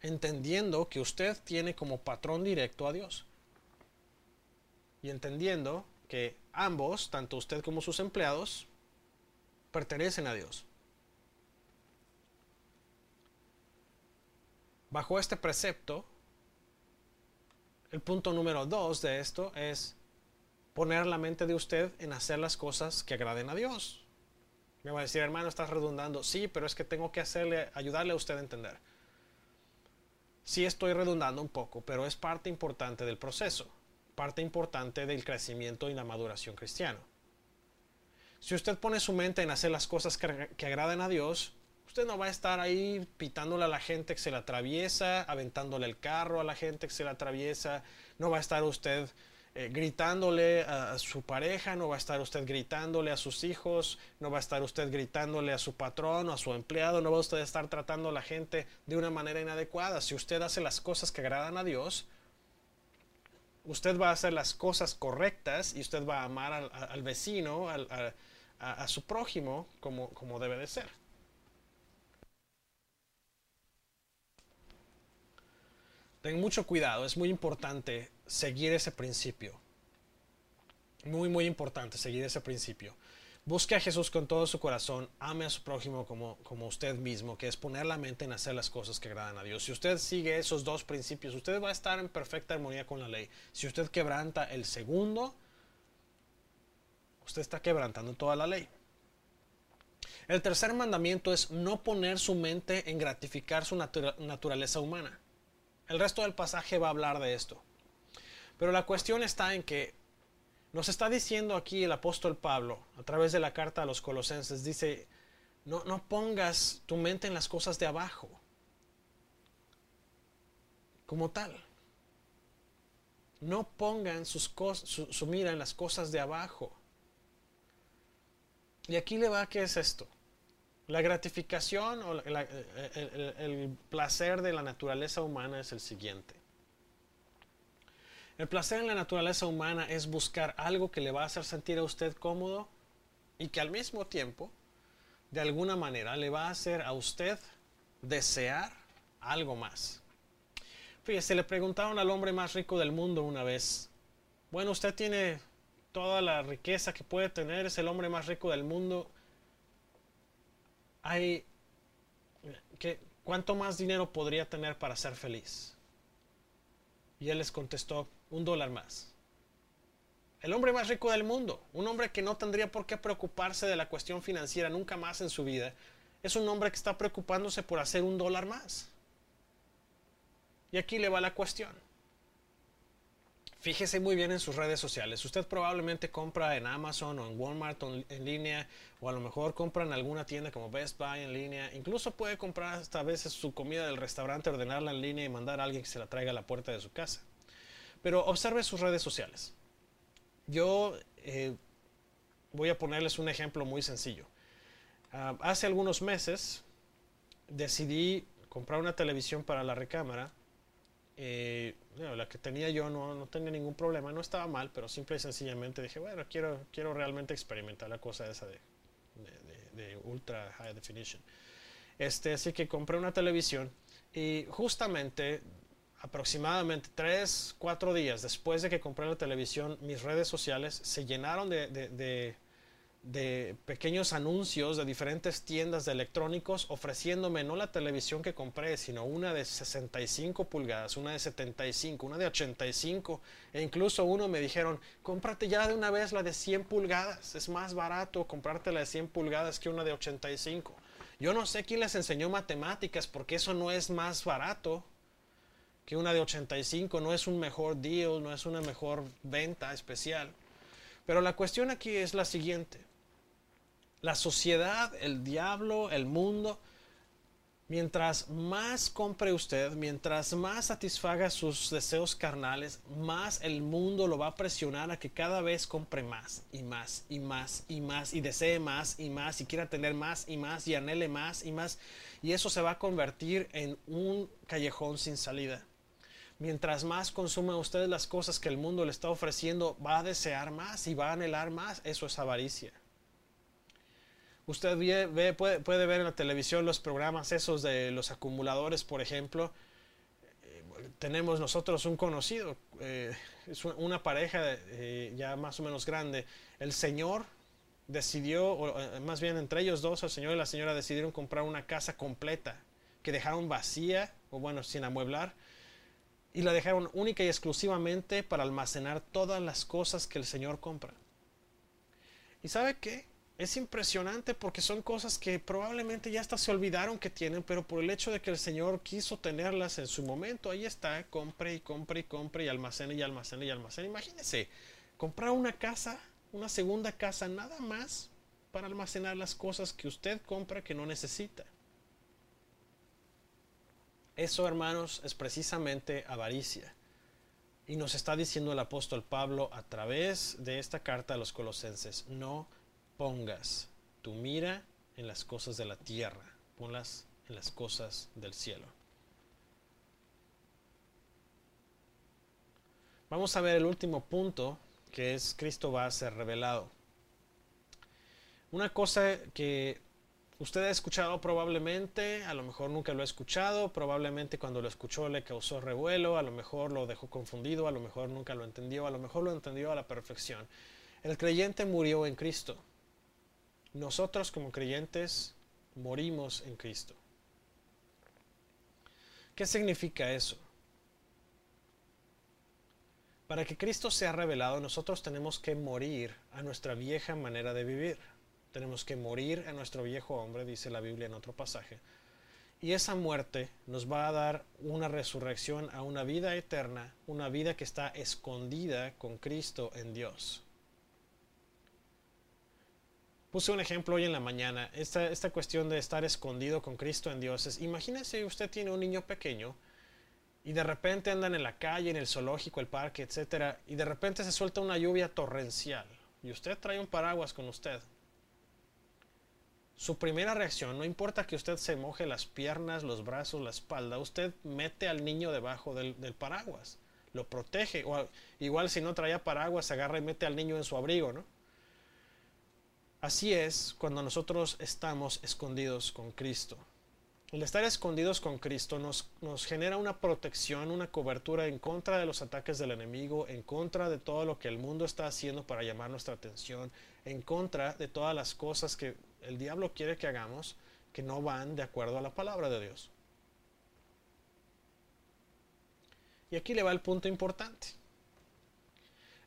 entendiendo que usted tiene como patrón directo a Dios. Y entendiendo que ambos, tanto usted como sus empleados, pertenecen a Dios. Bajo este precepto, el punto número dos de esto es poner la mente de usted en hacer las cosas que agraden a Dios. Me va a decir, hermano, estás redundando. Sí, pero es que tengo que hacerle, ayudarle a usted a entender. Sí estoy redundando un poco, pero es parte importante del proceso, parte importante del crecimiento y la maduración cristiano. Si usted pone su mente en hacer las cosas que, que agraden a Dios, Usted no va a estar ahí pitándole a la gente que se le atraviesa, aventándole el carro a la gente que se le atraviesa. No va a estar usted eh, gritándole a, su pareja, no va a estar usted gritándole a sus hijos, no va a estar usted gritándole a su patrón o a su empleado, no va a usted estar tratando a la gente de una manera inadecuada. Si usted hace las cosas que agradan a Dios, usted va a hacer las cosas correctas y usted va a amar al, vecino, a, su prójimo como, como debe de ser. Ten mucho cuidado, es muy importante seguir ese principio. Muy, muy importante seguir ese principio. Busque a Jesús con todo su corazón, ame a su prójimo como, como usted mismo, que es poner la mente en hacer las cosas que agradan a Dios. Si usted sigue esos dos principios, usted va a estar en perfecta armonía con la ley. Si usted quebranta el segundo, usted está quebrantando toda la ley. El tercer mandamiento es no poner su mente en gratificar su naturaleza humana. El resto del pasaje va a hablar de esto. Pero la cuestión está en que nos está diciendo aquí el apóstol Pablo, a través de la carta a los colosenses, dice, No, no pongas tu mente en las cosas de abajo, como tal. No pongan sus su, su mira en las cosas de abajo. Y aquí le va, ¿qué es esto? La gratificación o el, placer de la naturaleza humana es el siguiente. El placer en la naturaleza humana es buscar algo que le va a hacer sentir a usted cómodo y que al mismo tiempo, de alguna manera, le va a hacer a usted desear algo más. Fíjese, le preguntaron al hombre más rico del mundo una vez, bueno, usted tiene toda la riqueza que puede tener, es el hombre más rico del mundo, hay, ¿cuánto más dinero podría tener para ser feliz? Y él les contestó, un dólar más. El hombre más rico del mundo, un hombre que no tendría por qué preocuparse de la cuestión financiera nunca más en su vida, es un hombre que está preocupándose por hacer un dólar más. Y aquí le va la cuestión. Fíjese muy bien en sus redes sociales. Usted probablemente compra en Amazon o en Walmart en línea o a lo mejor compra en alguna tienda como Best Buy en línea. Incluso puede comprar hasta a veces su comida del restaurante, ordenarla en línea y mandar a alguien que se la traiga a la puerta de su casa. Pero observe sus redes sociales. Yo eh, voy a ponerles un ejemplo muy sencillo. Ah, hace algunos meses decidí comprar una televisión para la recámara eh, la que tenía yo no, no, tenía ningún problema, no estaba mal, pero simple y sencillamente dije, bueno, quiero, quiero realmente experimentar la cosa esa de, de, ultra high definition. Este, así que compré una televisión y justamente aproximadamente 3, 4 días después de que compré la televisión, mis redes sociales se llenaron de, de pequeños anuncios de diferentes tiendas de electrónicos ofreciéndome no la televisión que compré, sino una de 65 pulgadas, una de 75, una de 85 e incluso uno me dijeron, cómprate ya de una vez la de 100 pulgadas, es más barato comprarte la de 100 pulgadas que una de 85. Yo no sé quién les enseñó matemáticas porque eso no es más barato que una de 85, no es un mejor deal, no es una mejor venta especial. Pero la cuestión aquí es la siguiente. La sociedad, el diablo, el mundo, mientras más compre usted, mientras más satisfaga sus deseos carnales, más el mundo lo va a presionar a que cada vez compre más y más y más y más y desee más y más y quiera tener más y más y anhele más y más. Y eso se va a convertir en un callejón sin salida. Mientras más consuma usted las cosas que el mundo le está ofreciendo, va a desear más y va a anhelar más. Eso es avaricia. Usted ve, puede, ver en la televisión los programas esos de los acumuladores, por ejemplo. Eh, tenemos nosotros un conocido, eh, es una pareja eh, ya más o menos grande. El señor decidió, o más bien entre ellos dos, el señor y la señora decidieron comprar una casa completa que dejaron vacía, o bueno, sin amueblar, y la dejaron única y exclusivamente para almacenar todas las cosas que el señor compra. ¿Y sabe qué? Es impresionante porque son cosas que probablemente ya hasta se olvidaron que tienen, pero por el hecho de que el Señor quiso tenerlas en su momento, ahí está, compre y compre y compre y almacene y almacene y almacene. Imagínese, comprar una casa, una segunda casa, nada más para almacenar las cosas que usted compra que no necesita. Eso, hermanos, es precisamente avaricia. Y nos está diciendo el apóstol Pablo a través de esta carta a los colosenses, no pongas tu mira en las cosas de la tierra, ponlas en las cosas del cielo. Vamos a ver el último punto, que es Cristo va a ser revelado. Una cosa que usted ha escuchado probablemente, a lo mejor nunca lo ha escuchado, probablemente cuando lo escuchó le causó revuelo, a lo mejor lo dejó confundido, a lo mejor nunca lo entendió, a lo mejor lo entendió a la perfección. El creyente murió en Cristo nosotros como creyentes morimos en Cristo. ¿Qué significa eso? Para que Cristo sea revelado, nosotros tenemos que morir a nuestra vieja manera de vivir. Tenemos que morir a nuestro viejo hombre, dice la Biblia en otro pasaje. Y esa muerte nos va a dar una resurrección a una vida eterna, una vida que está escondida con Cristo en Dios. Puse un ejemplo hoy en la mañana, esta, esta cuestión de estar escondido con Cristo en Dios. Es, imagínese usted tiene un niño pequeño y de repente andan en la calle, en el zoológico, el parque, etc. Y de repente se suelta una lluvia torrencial y usted trae un paraguas con usted. Su primera reacción, no importa que usted se moje las piernas, los brazos, la espalda, usted mete al niño debajo del, del paraguas, lo protege. O igual si no traía paraguas, agarra y mete al niño en su abrigo, ¿no? Así es cuando nosotros estamos escondidos con Cristo. El estar escondidos con Cristo nos, nos, genera una protección, una cobertura en contra de los ataques del enemigo, en contra de todo lo que el mundo está haciendo para llamar nuestra atención, en contra de todas las cosas que el diablo quiere que hagamos que no van de acuerdo a la palabra de Dios. Y aquí le va el punto importante.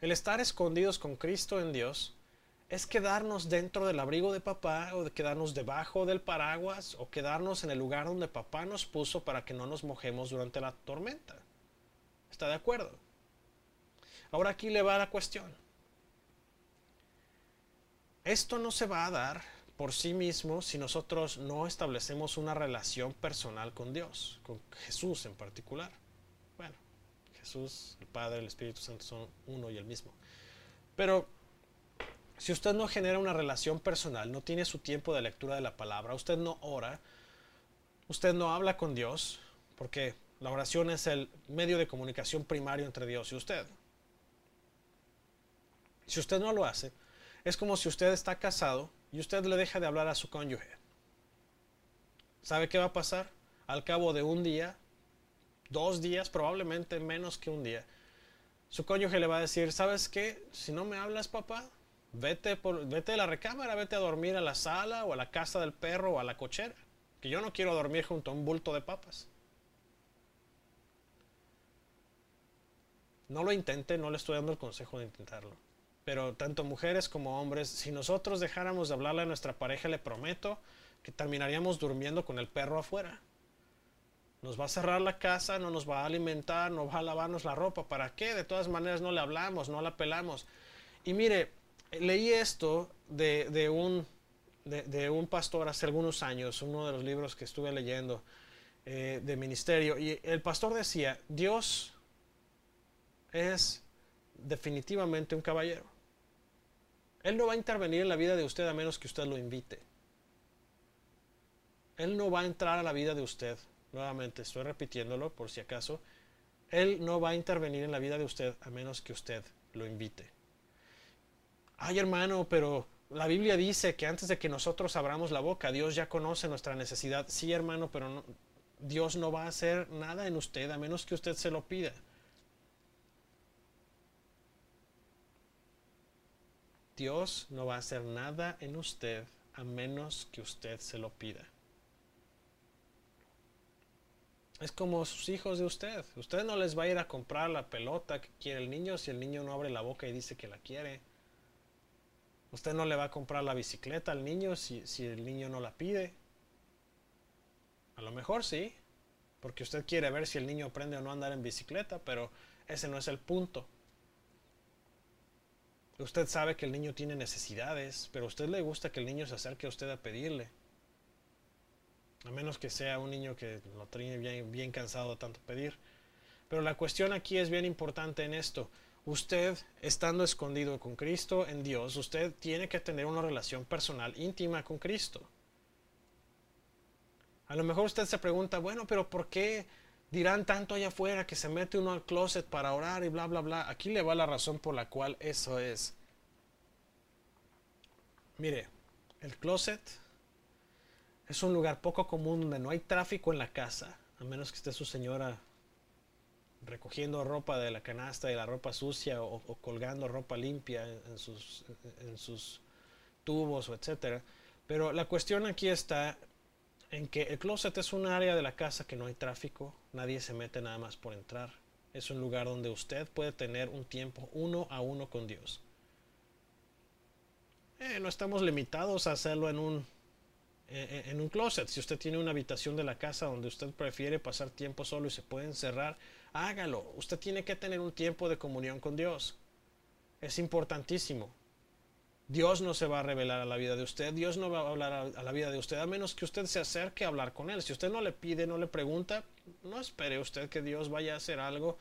El estar escondidos con Cristo en Dios es quedarnos dentro del abrigo de papá o de quedarnos debajo del paraguas o quedarnos en el lugar donde papá nos puso para que no nos mojemos durante la tormenta. ¿Está de acuerdo? Ahora aquí le va la cuestión. Esto no se va a dar por sí mismo si nosotros no establecemos una relación personal con Dios, con Jesús en particular. Bueno, Jesús, el Padre, el Espíritu Santo son uno y el mismo. Pero si usted no genera una relación personal, no tiene su tiempo de lectura de la palabra, usted no ora, usted no habla con Dios, porque la oración es el medio de comunicación primario entre Dios y usted. Si usted no lo hace, es como si usted está casado y usted le deja de hablar a su cónyuge. ¿Sabe qué va a pasar? Al cabo de un día, dos días, probablemente menos que un día, su cónyuge le va a decir, ¿sabes qué? Si no me hablas, papá, Vete, por, vete de la recámara, vete a dormir a la sala o a la casa del perro o a la cochera. Que yo no quiero dormir junto a un bulto de papas. No lo intente, no le estoy dando el consejo de intentarlo. Pero tanto mujeres como hombres, si nosotros dejáramos de hablarle a nuestra pareja, le prometo que terminaríamos durmiendo con el perro afuera. Nos va a cerrar la casa, no nos va a alimentar, no va a lavarnos la ropa. ¿Para qué? De todas maneras no le hablamos, no la pelamos. Y mire, leí esto de, un, de, un pastor hace algunos años, uno de los libros que estuve leyendo eh, de ministerio, y el pastor decía, Dios es definitivamente un caballero. Él no va a intervenir en la vida de usted a menos que usted lo invite. Él no va a entrar a la vida de usted. Nuevamente, estoy repitiéndolo por si acaso. Él no va a intervenir en la vida de usted a menos que usted lo invite ay hermano, pero la Biblia dice que antes de que nosotros abramos la boca, Dios ya conoce nuestra necesidad. Sí, hermano, pero Dios no va a hacer nada en usted a menos que usted se lo pida. Dios no va a hacer nada en usted a menos que usted se lo pida. Es como sus hijos de usted. Usted no les va a ir a comprar la pelota que quiere el niño si el niño no abre la boca y dice que la quiere. Usted no le va a comprar la bicicleta al niño si, el niño no la pide. A lo mejor sí, porque usted quiere ver si el niño aprende o no a andar en bicicleta, pero ese no es el punto. Usted sabe que el niño tiene necesidades, pero a usted le gusta que el niño se acerque a usted a pedirle. A menos que sea un niño que lo tiene bien, cansado tanto pedir. Pero la cuestión aquí es bien importante en esto usted, estando escondido con Cristo en Dios, usted tiene que tener una relación personal íntima con Cristo. A lo mejor usted se pregunta, bueno, pero ¿por qué dirán tanto allá afuera que se mete uno al closet para orar y bla, bla, bla? Aquí le va la razón por la cual eso es. Mire, el closet es un lugar poco común donde no hay tráfico en la casa, a menos que esté su señora recogiendo ropa de la canasta y la ropa sucia o, colgando ropa limpia en, sus, en sus tubos o etcétera. Pero la cuestión aquí está en que el closet es un área de la casa que no hay tráfico, nadie se mete nada más por entrar. Es un lugar donde usted puede tener un tiempo uno a uno con Dios. Eh, no estamos limitados a hacerlo en un, en un closet. Si usted tiene una habitación de la casa donde usted prefiere pasar tiempo solo y se puede encerrar, hágalo. Usted tiene que tener un tiempo de comunión con Dios. Es importantísimo. Dios no se va a revelar a la vida de usted, Dios no va a hablar a, la vida de usted, a menos que usted se acerque a hablar con Él. Si usted no le pide, no le pregunta, no espere usted que Dios vaya a hacer algo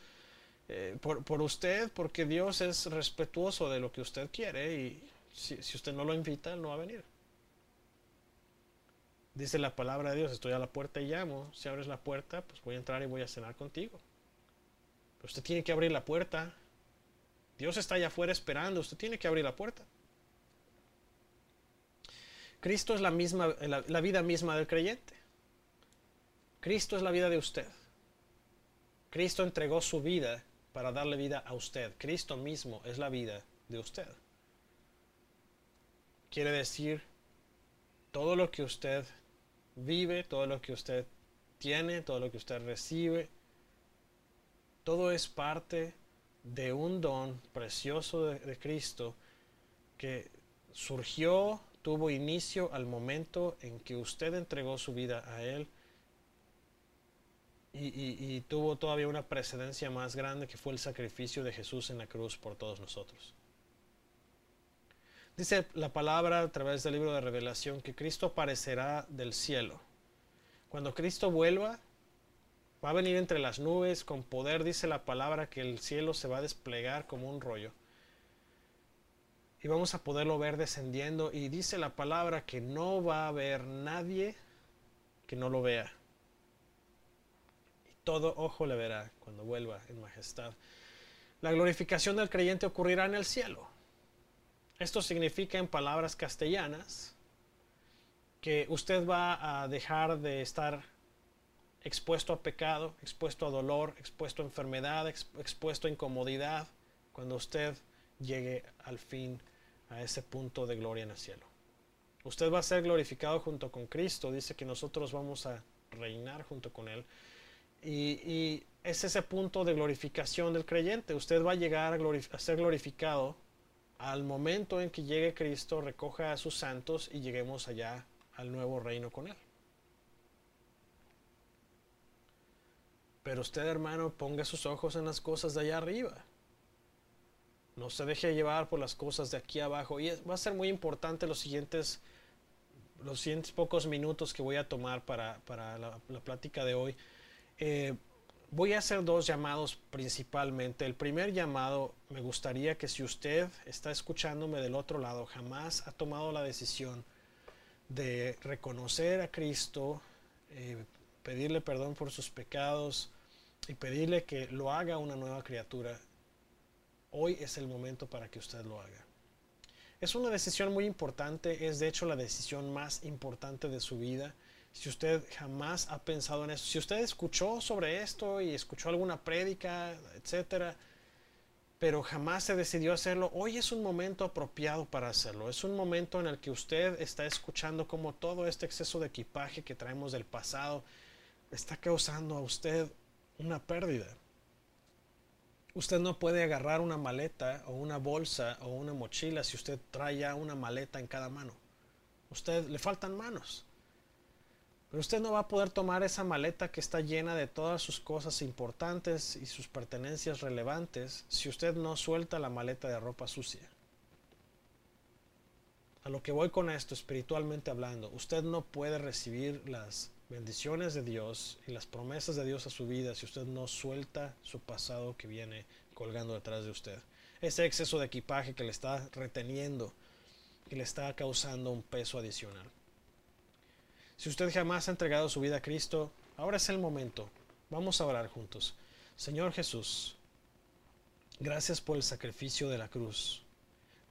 eh, por, usted, porque Dios es respetuoso de lo que usted quiere y si, usted no lo invita, Él no va a venir. Dice la palabra de Dios, estoy a la puerta y llamo, si abres la puerta, pues voy a entrar y voy a cenar contigo. Usted tiene que abrir la puerta. Dios está allá afuera esperando, usted tiene que abrir la puerta. Cristo es la, misma, la, vida misma del creyente. Cristo es la vida de usted. Cristo entregó su vida para darle vida a usted. Cristo mismo es la vida de usted. Quiere decir, todo lo que usted vive, todo lo que usted tiene, todo lo que usted recibe, todo es parte de un don precioso de, Cristo que surgió tuvo inicio al momento en que usted entregó su vida a Él y, tuvo todavía una precedencia más grande que fue el sacrificio de Jesús en la cruz por todos nosotros. Dice la palabra a través del libro de revelación que Cristo aparecerá del cielo. Cuando Cristo vuelva, va a venir entre las nubes con poder, dice la palabra, que el cielo se va a desplegar como un rollo y vamos a poderlo ver descendiendo. Y dice la palabra que no va a haber nadie que no lo vea. Y todo ojo le verá cuando vuelva en majestad. La glorificación del creyente ocurrirá en el cielo. Esto significa en palabras castellanas que usted va a dejar de estar expuesto a pecado, expuesto a dolor, expuesto a enfermedad, expuesto a incomodidad, cuando usted llegue al fin a ese punto de gloria en el cielo. Usted va a ser glorificado junto con Cristo, dice que nosotros vamos a reinar junto con Él. Y, es ese punto de glorificación del creyente. Usted va a llegar a, ser glorificado al momento en que llegue Cristo, recoja a sus santos y lleguemos allá al nuevo reino con Él. Pero usted, hermano, ponga sus ojos en las cosas de allá arriba. No se deje llevar por las cosas de aquí abajo. Y va a ser muy importante los siguientes, los siguientes pocos minutos que voy a tomar para, la, plática de hoy. Eh, voy a hacer dos llamados principalmente. El primer llamado, me gustaría que si usted está escuchándome del otro lado, jamás ha tomado la decisión de reconocer a Cristo, eh, pedirle perdón por sus pecados y pedirle que lo haga una nueva criatura hoy es el momento para que usted lo haga. Es una decisión muy importante, es de hecho la decisión más importante de su vida. Si usted jamás ha pensado en eso, si usted escuchó sobre esto y escuchó alguna prédica, etcétera, pero jamás se decidió hacerlo, hoy es un momento apropiado para hacerlo. Es un momento en el que usted está escuchando cómo todo este exceso de equipaje que traemos del pasado está causando a usted una pérdida. Usted no puede agarrar una maleta o una bolsa o una mochila si usted trae ya una maleta en cada mano. Usted le faltan manos. Pero usted no va a poder tomar esa maleta que está llena de todas sus cosas importantes y sus pertenencias relevantes si usted no suelta la maleta de ropa sucia. A lo que voy con esto espiritualmente hablando, usted no puede recibir las bendiciones de Dios y las promesas de Dios a su vida si usted no suelta su pasado que viene colgando detrás de usted. Ese exceso de equipaje que le está reteniendo, que le está causando un peso adicional. Si usted jamás ha entregado su vida a Cristo, ahora es el momento. Vamos a orar juntos. Señor Jesús, gracias por el sacrificio de la cruz.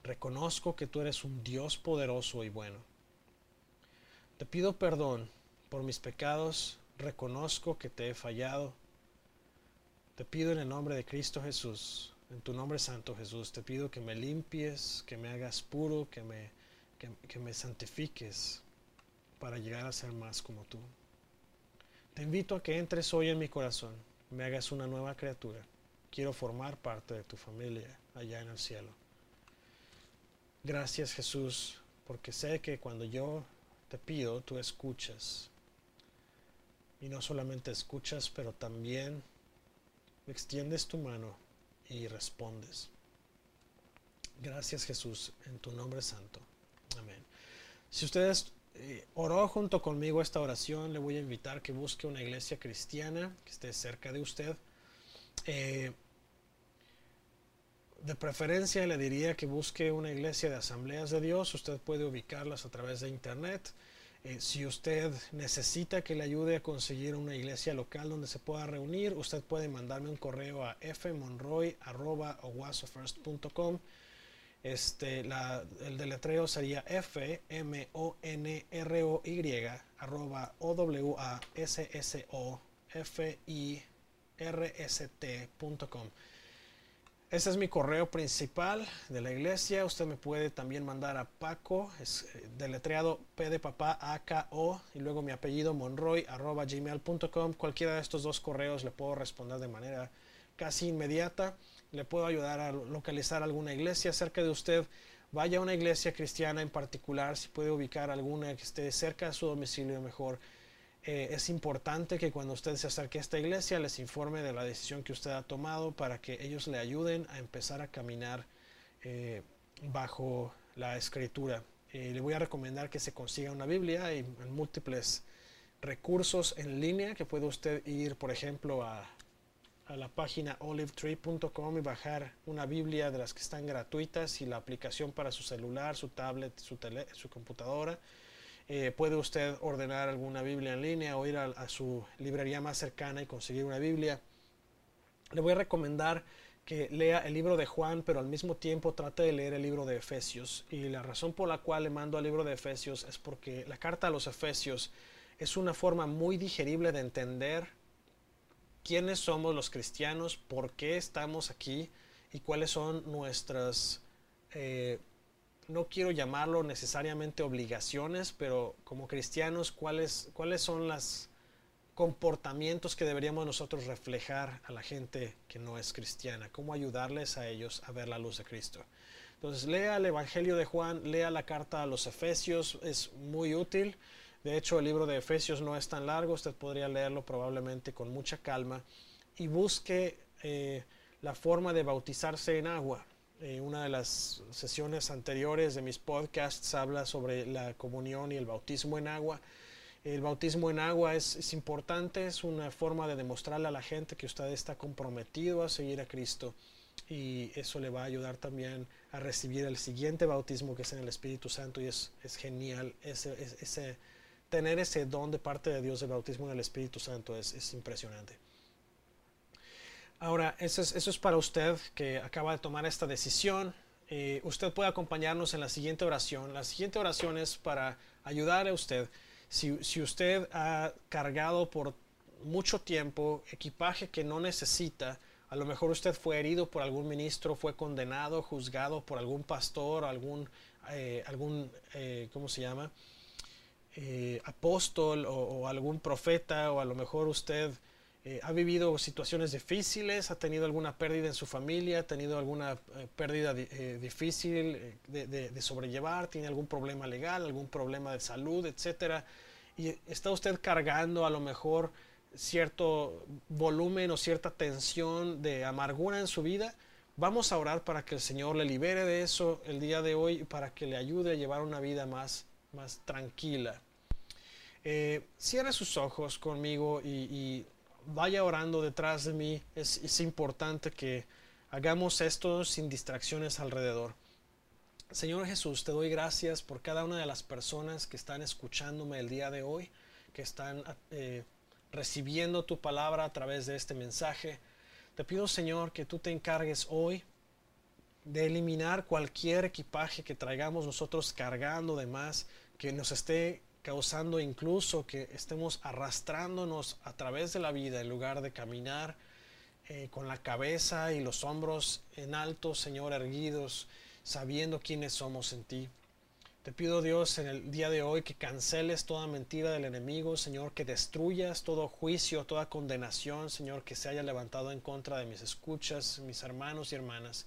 Reconozco que tú eres un Dios poderoso y bueno. Te pido perdón por mis pecados, reconozco que te he fallado. Te pido en el nombre de Cristo Jesús, en tu nombre santo Jesús, te pido que me limpies, que me hagas puro, que me, que, me santifiques para llegar a ser más como tú. Te invito a que entres hoy en mi corazón, me hagas una nueva criatura. Quiero formar parte de tu familia allá en el cielo. Gracias Jesús, porque sé que cuando yo te pido, tú escuchas y no solamente escuchas, pero también extiendes tu mano y respondes. Gracias Jesús, en tu nombre santo. Amén. Si ustedes eh, oró junto conmigo esta oración, le voy a invitar que busque una iglesia cristiana que esté cerca de usted. Eh, de preferencia le diría que busque una iglesia de asambleas de Dios. Usted puede ubicarlas a través de internet. Eh, si usted necesita que le ayude a conseguir una iglesia local donde se pueda reunir, usted puede mandarme un correo a fmonroy.com. Este, el deletreo sería f m o n r o y arroba o w a s s o f i r s t.com. Ese es mi correo principal de la iglesia. Usted me puede también mandar a Paco, es eh, deletreado P de papá A K O y luego mi apellido monroy arroba gmail.com. Cualquiera de estos dos correos le puedo responder de manera casi inmediata. Le puedo ayudar a localizar alguna iglesia cerca de usted. Vaya a una iglesia cristiana en particular, si puede ubicar alguna que esté cerca de su domicilio mejor eh, es importante que cuando usted se acerque a esta iglesia les informe de la decisión que usted ha tomado para que ellos le ayuden a empezar a caminar eh, bajo la escritura. Eh, le voy a recomendar que se consiga una Biblia y múltiples recursos en línea que puede usted ir, por ejemplo, a, la página olivetree.com y bajar una Biblia de las que están gratuitas y la aplicación para su celular, su tablet, su computadora eh, puede usted ordenar alguna Biblia en línea o ir a, su librería más cercana y conseguir una Biblia. Le voy a recomendar que lea el libro de Juan, pero al mismo tiempo trate de leer el libro de Efesios. Y la razón por la cual le mando al libro de Efesios es porque la carta a los Efesios es una forma muy digerible de entender quiénes somos los cristianos, por qué estamos aquí y cuáles son nuestras eh, no quiero llamarlo necesariamente obligaciones, pero como cristianos, ¿cuáles, cuáles son los comportamientos que deberíamos nosotros reflejar a la gente que no es cristiana? ¿Cómo ayudarles a ellos a ver la luz de Cristo? Entonces, lea el Evangelio de Juan, lea la carta a los Efesios, es muy útil. De hecho, el libro de Efesios no es tan largo, usted podría leerlo probablemente con mucha calma y busque eh, la forma de bautizarse en agua eh, una de las sesiones anteriores de mis podcasts habla sobre la comunión y el bautismo en agua. El bautismo en agua es, importante, es una forma de demostrarle a la gente que usted está comprometido a seguir a Cristo y eso le va a ayudar también a recibir el siguiente bautismo que es en el Espíritu Santo y es, genial. Ese, ese, tener ese don de parte de Dios del bautismo en el Espíritu Santo es impresionante. Ahora, eso es, para usted que acaba de tomar esta decisión. Eh, usted puede acompañarnos en la siguiente oración. La siguiente oración es para ayudar a usted. Si, si usted ha cargado por mucho tiempo equipaje que no necesita, a lo mejor usted fue herido por algún ministro, fue condenado, juzgado por algún pastor, algún, eh, algún eh, ¿cómo se llama? apóstol o, algún profeta, o a lo mejor usted eh, ha vivido situaciones difíciles, ha tenido alguna pérdida en su familia, ha tenido alguna eh, pérdida eh, difícil de, sobrellevar, tiene algún problema legal, algún problema de salud, etcétera, y está usted cargando a lo mejor cierto volumen o cierta tensión de amargura en su vida, vamos a orar para que el Señor le libere de eso el día de hoy y para que le ayude a llevar una vida más, más tranquila. cierre sus ojos conmigo y vaya orando detrás de mí. Es, importante que hagamos esto sin distracciones alrededor. Señor Jesús, te doy gracias por cada una de las personas que están escuchándome el día de hoy, que están eh, recibiendo tu palabra a través de este mensaje. Te pido, Señor, que tú te encargues hoy de eliminar cualquier equipaje que traigamos nosotros cargando de más, que nos esté causando incluso que estemos arrastrándonos a través de la vida en lugar de caminar eh, con la cabeza y los hombros en alto, Señor, erguidos, sabiendo quiénes somos en ti. Te pido Dios en el día de hoy que canceles toda mentira del enemigo, Señor, que destruyas todo juicio, toda condenación, Señor, que se haya levantado en contra de mis escuchas, mis hermanos y hermanas.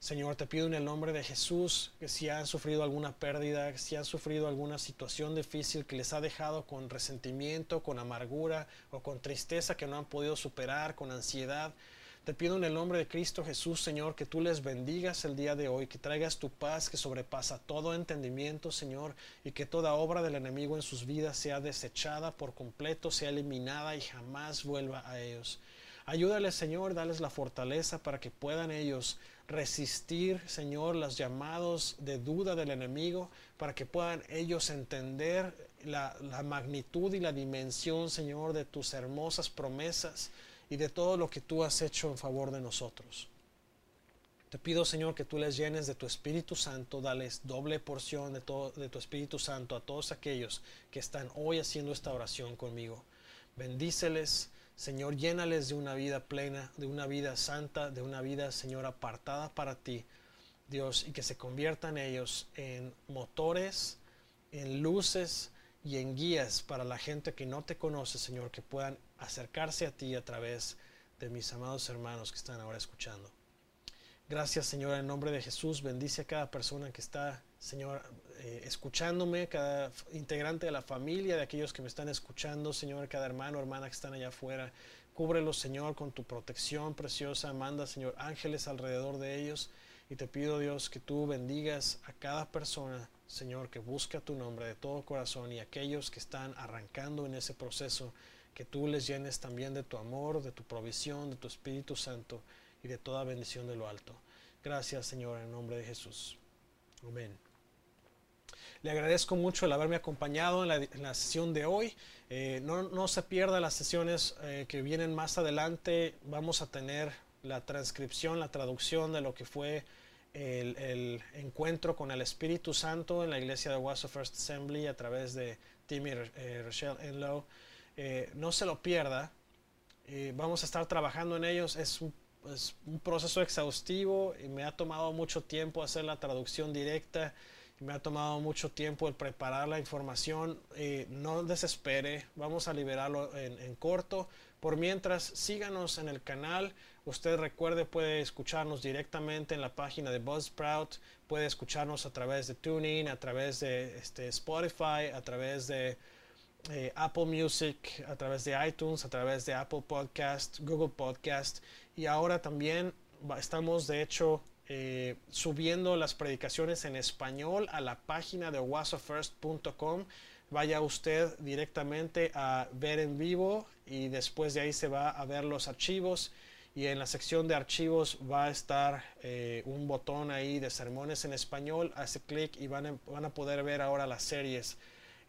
Señor, te pido en el nombre de Jesús que si han sufrido alguna pérdida, si han sufrido alguna situación difícil que les ha dejado con resentimiento, con amargura o con tristeza que no han podido superar, con ansiedad, Te pido en el nombre de Cristo Jesús, Señor, que tú les bendigas el día de hoy, que traigas tu paz que sobrepasa todo entendimiento, Señor, y que toda obra del enemigo en sus vidas sea desechada por completo, sea eliminada y jamás vuelva a ellos. Ayúdales, Señor, dales la fortaleza para que puedan ellos resistir, Señor, los llamados de duda del enemigo, para que puedan ellos entender la, la magnitud y la dimensión, Señor, de tus hermosas promesas y de todo lo que tú has hecho en favor de nosotros. Te pido, Señor, que tú les llenes de tu Espíritu Santo, dales doble porción de, todo, de tu Espíritu Santo a todos aquellos que están hoy haciendo esta oración conmigo. Bendíceles, Señor, llénales de una vida plena, de una vida santa, de una vida, Señor, apartada para ti, Dios, y que se conviertan ellos en motores, en luces y en guías para la gente que no te conoce, Señor, que puedan acercarse a ti a través de mis amados hermanos que están ahora escuchando. Gracias, Señor, en nombre de Jesús. Bendice a cada persona que está, Señor, eh, escuchándome, cada integrante de la familia, de aquellos que me están escuchando, Señor, cada hermano, hermana que están allá afuera. Cúbrelos, Señor, con tu protección preciosa. Manda, Señor, ángeles alrededor de ellos. Y te pido, Dios, que tú bendigas a cada persona, Señor, que busca tu nombre de todo corazón y aquellos que están arrancando en ese proceso que tú les llenes también de tu amor, de tu provisión, de tu Espíritu Santo y de toda bendición de lo alto. Gracias Señor en nombre de Jesús. Amén. Le agradezco mucho el haberme acompañado en la, sesión de hoy. Eh, no, se pierda las sesiones eh, que vienen más adelante. Vamos a tener la transcripción, la traducción de lo que fue el, encuentro con el Espíritu Santo en la iglesia de Wasso First Assembly a través de Timmy eh, Rochelle Enlow. No se lo pierda. Vamos a estar trabajando en ellos. Es un, proceso exhaustivo y me ha tomado mucho tiempo hacer la traducción directa. Me ha tomado mucho tiempo el preparar la información. Eh, no desespere, vamos a liberarlo en, en, corto. Por mientras, síganos en el canal. Usted recuerde, puede escucharnos directamente en la página de Buzzsprout. Puede escucharnos a través de TuneIn, a través de este, Spotify, a través de eh, Apple Music, a través de iTunes, a través de Apple Podcast, Google Podcast y ahora también estamos de hecho eh, subiendo las predicaciones en español a la página de wasofirst.com. Vaya usted directamente a ver en vivo y después de ahí se va a ver los archivos y en la sección de archivos va a estar eh, un botón ahí de sermones en español. Hace clic y van a, van a poder ver ahora las series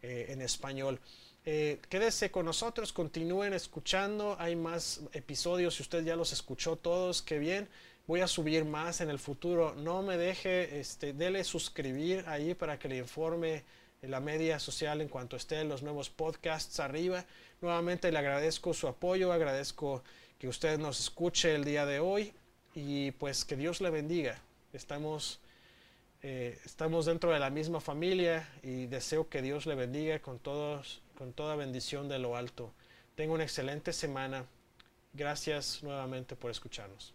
en español. Eh, quédese con nosotros, continúen escuchando. Hay más episodios, si usted ya los escuchó todos, qué bien. Voy a subir más en el futuro. No me deje, este, dele suscribir ahí para que le informe la media social en cuanto estén los nuevos podcasts arriba. Nuevamente le agradezco su apoyo, agradezco que usted nos escuche el día de hoy y pues que Dios le bendiga. Estamos, eh, estamos dentro de la misma familia y deseo que Dios le bendiga con todos con toda bendición de lo alto. Tengo una excelente semana. Gracias nuevamente por escucharnos.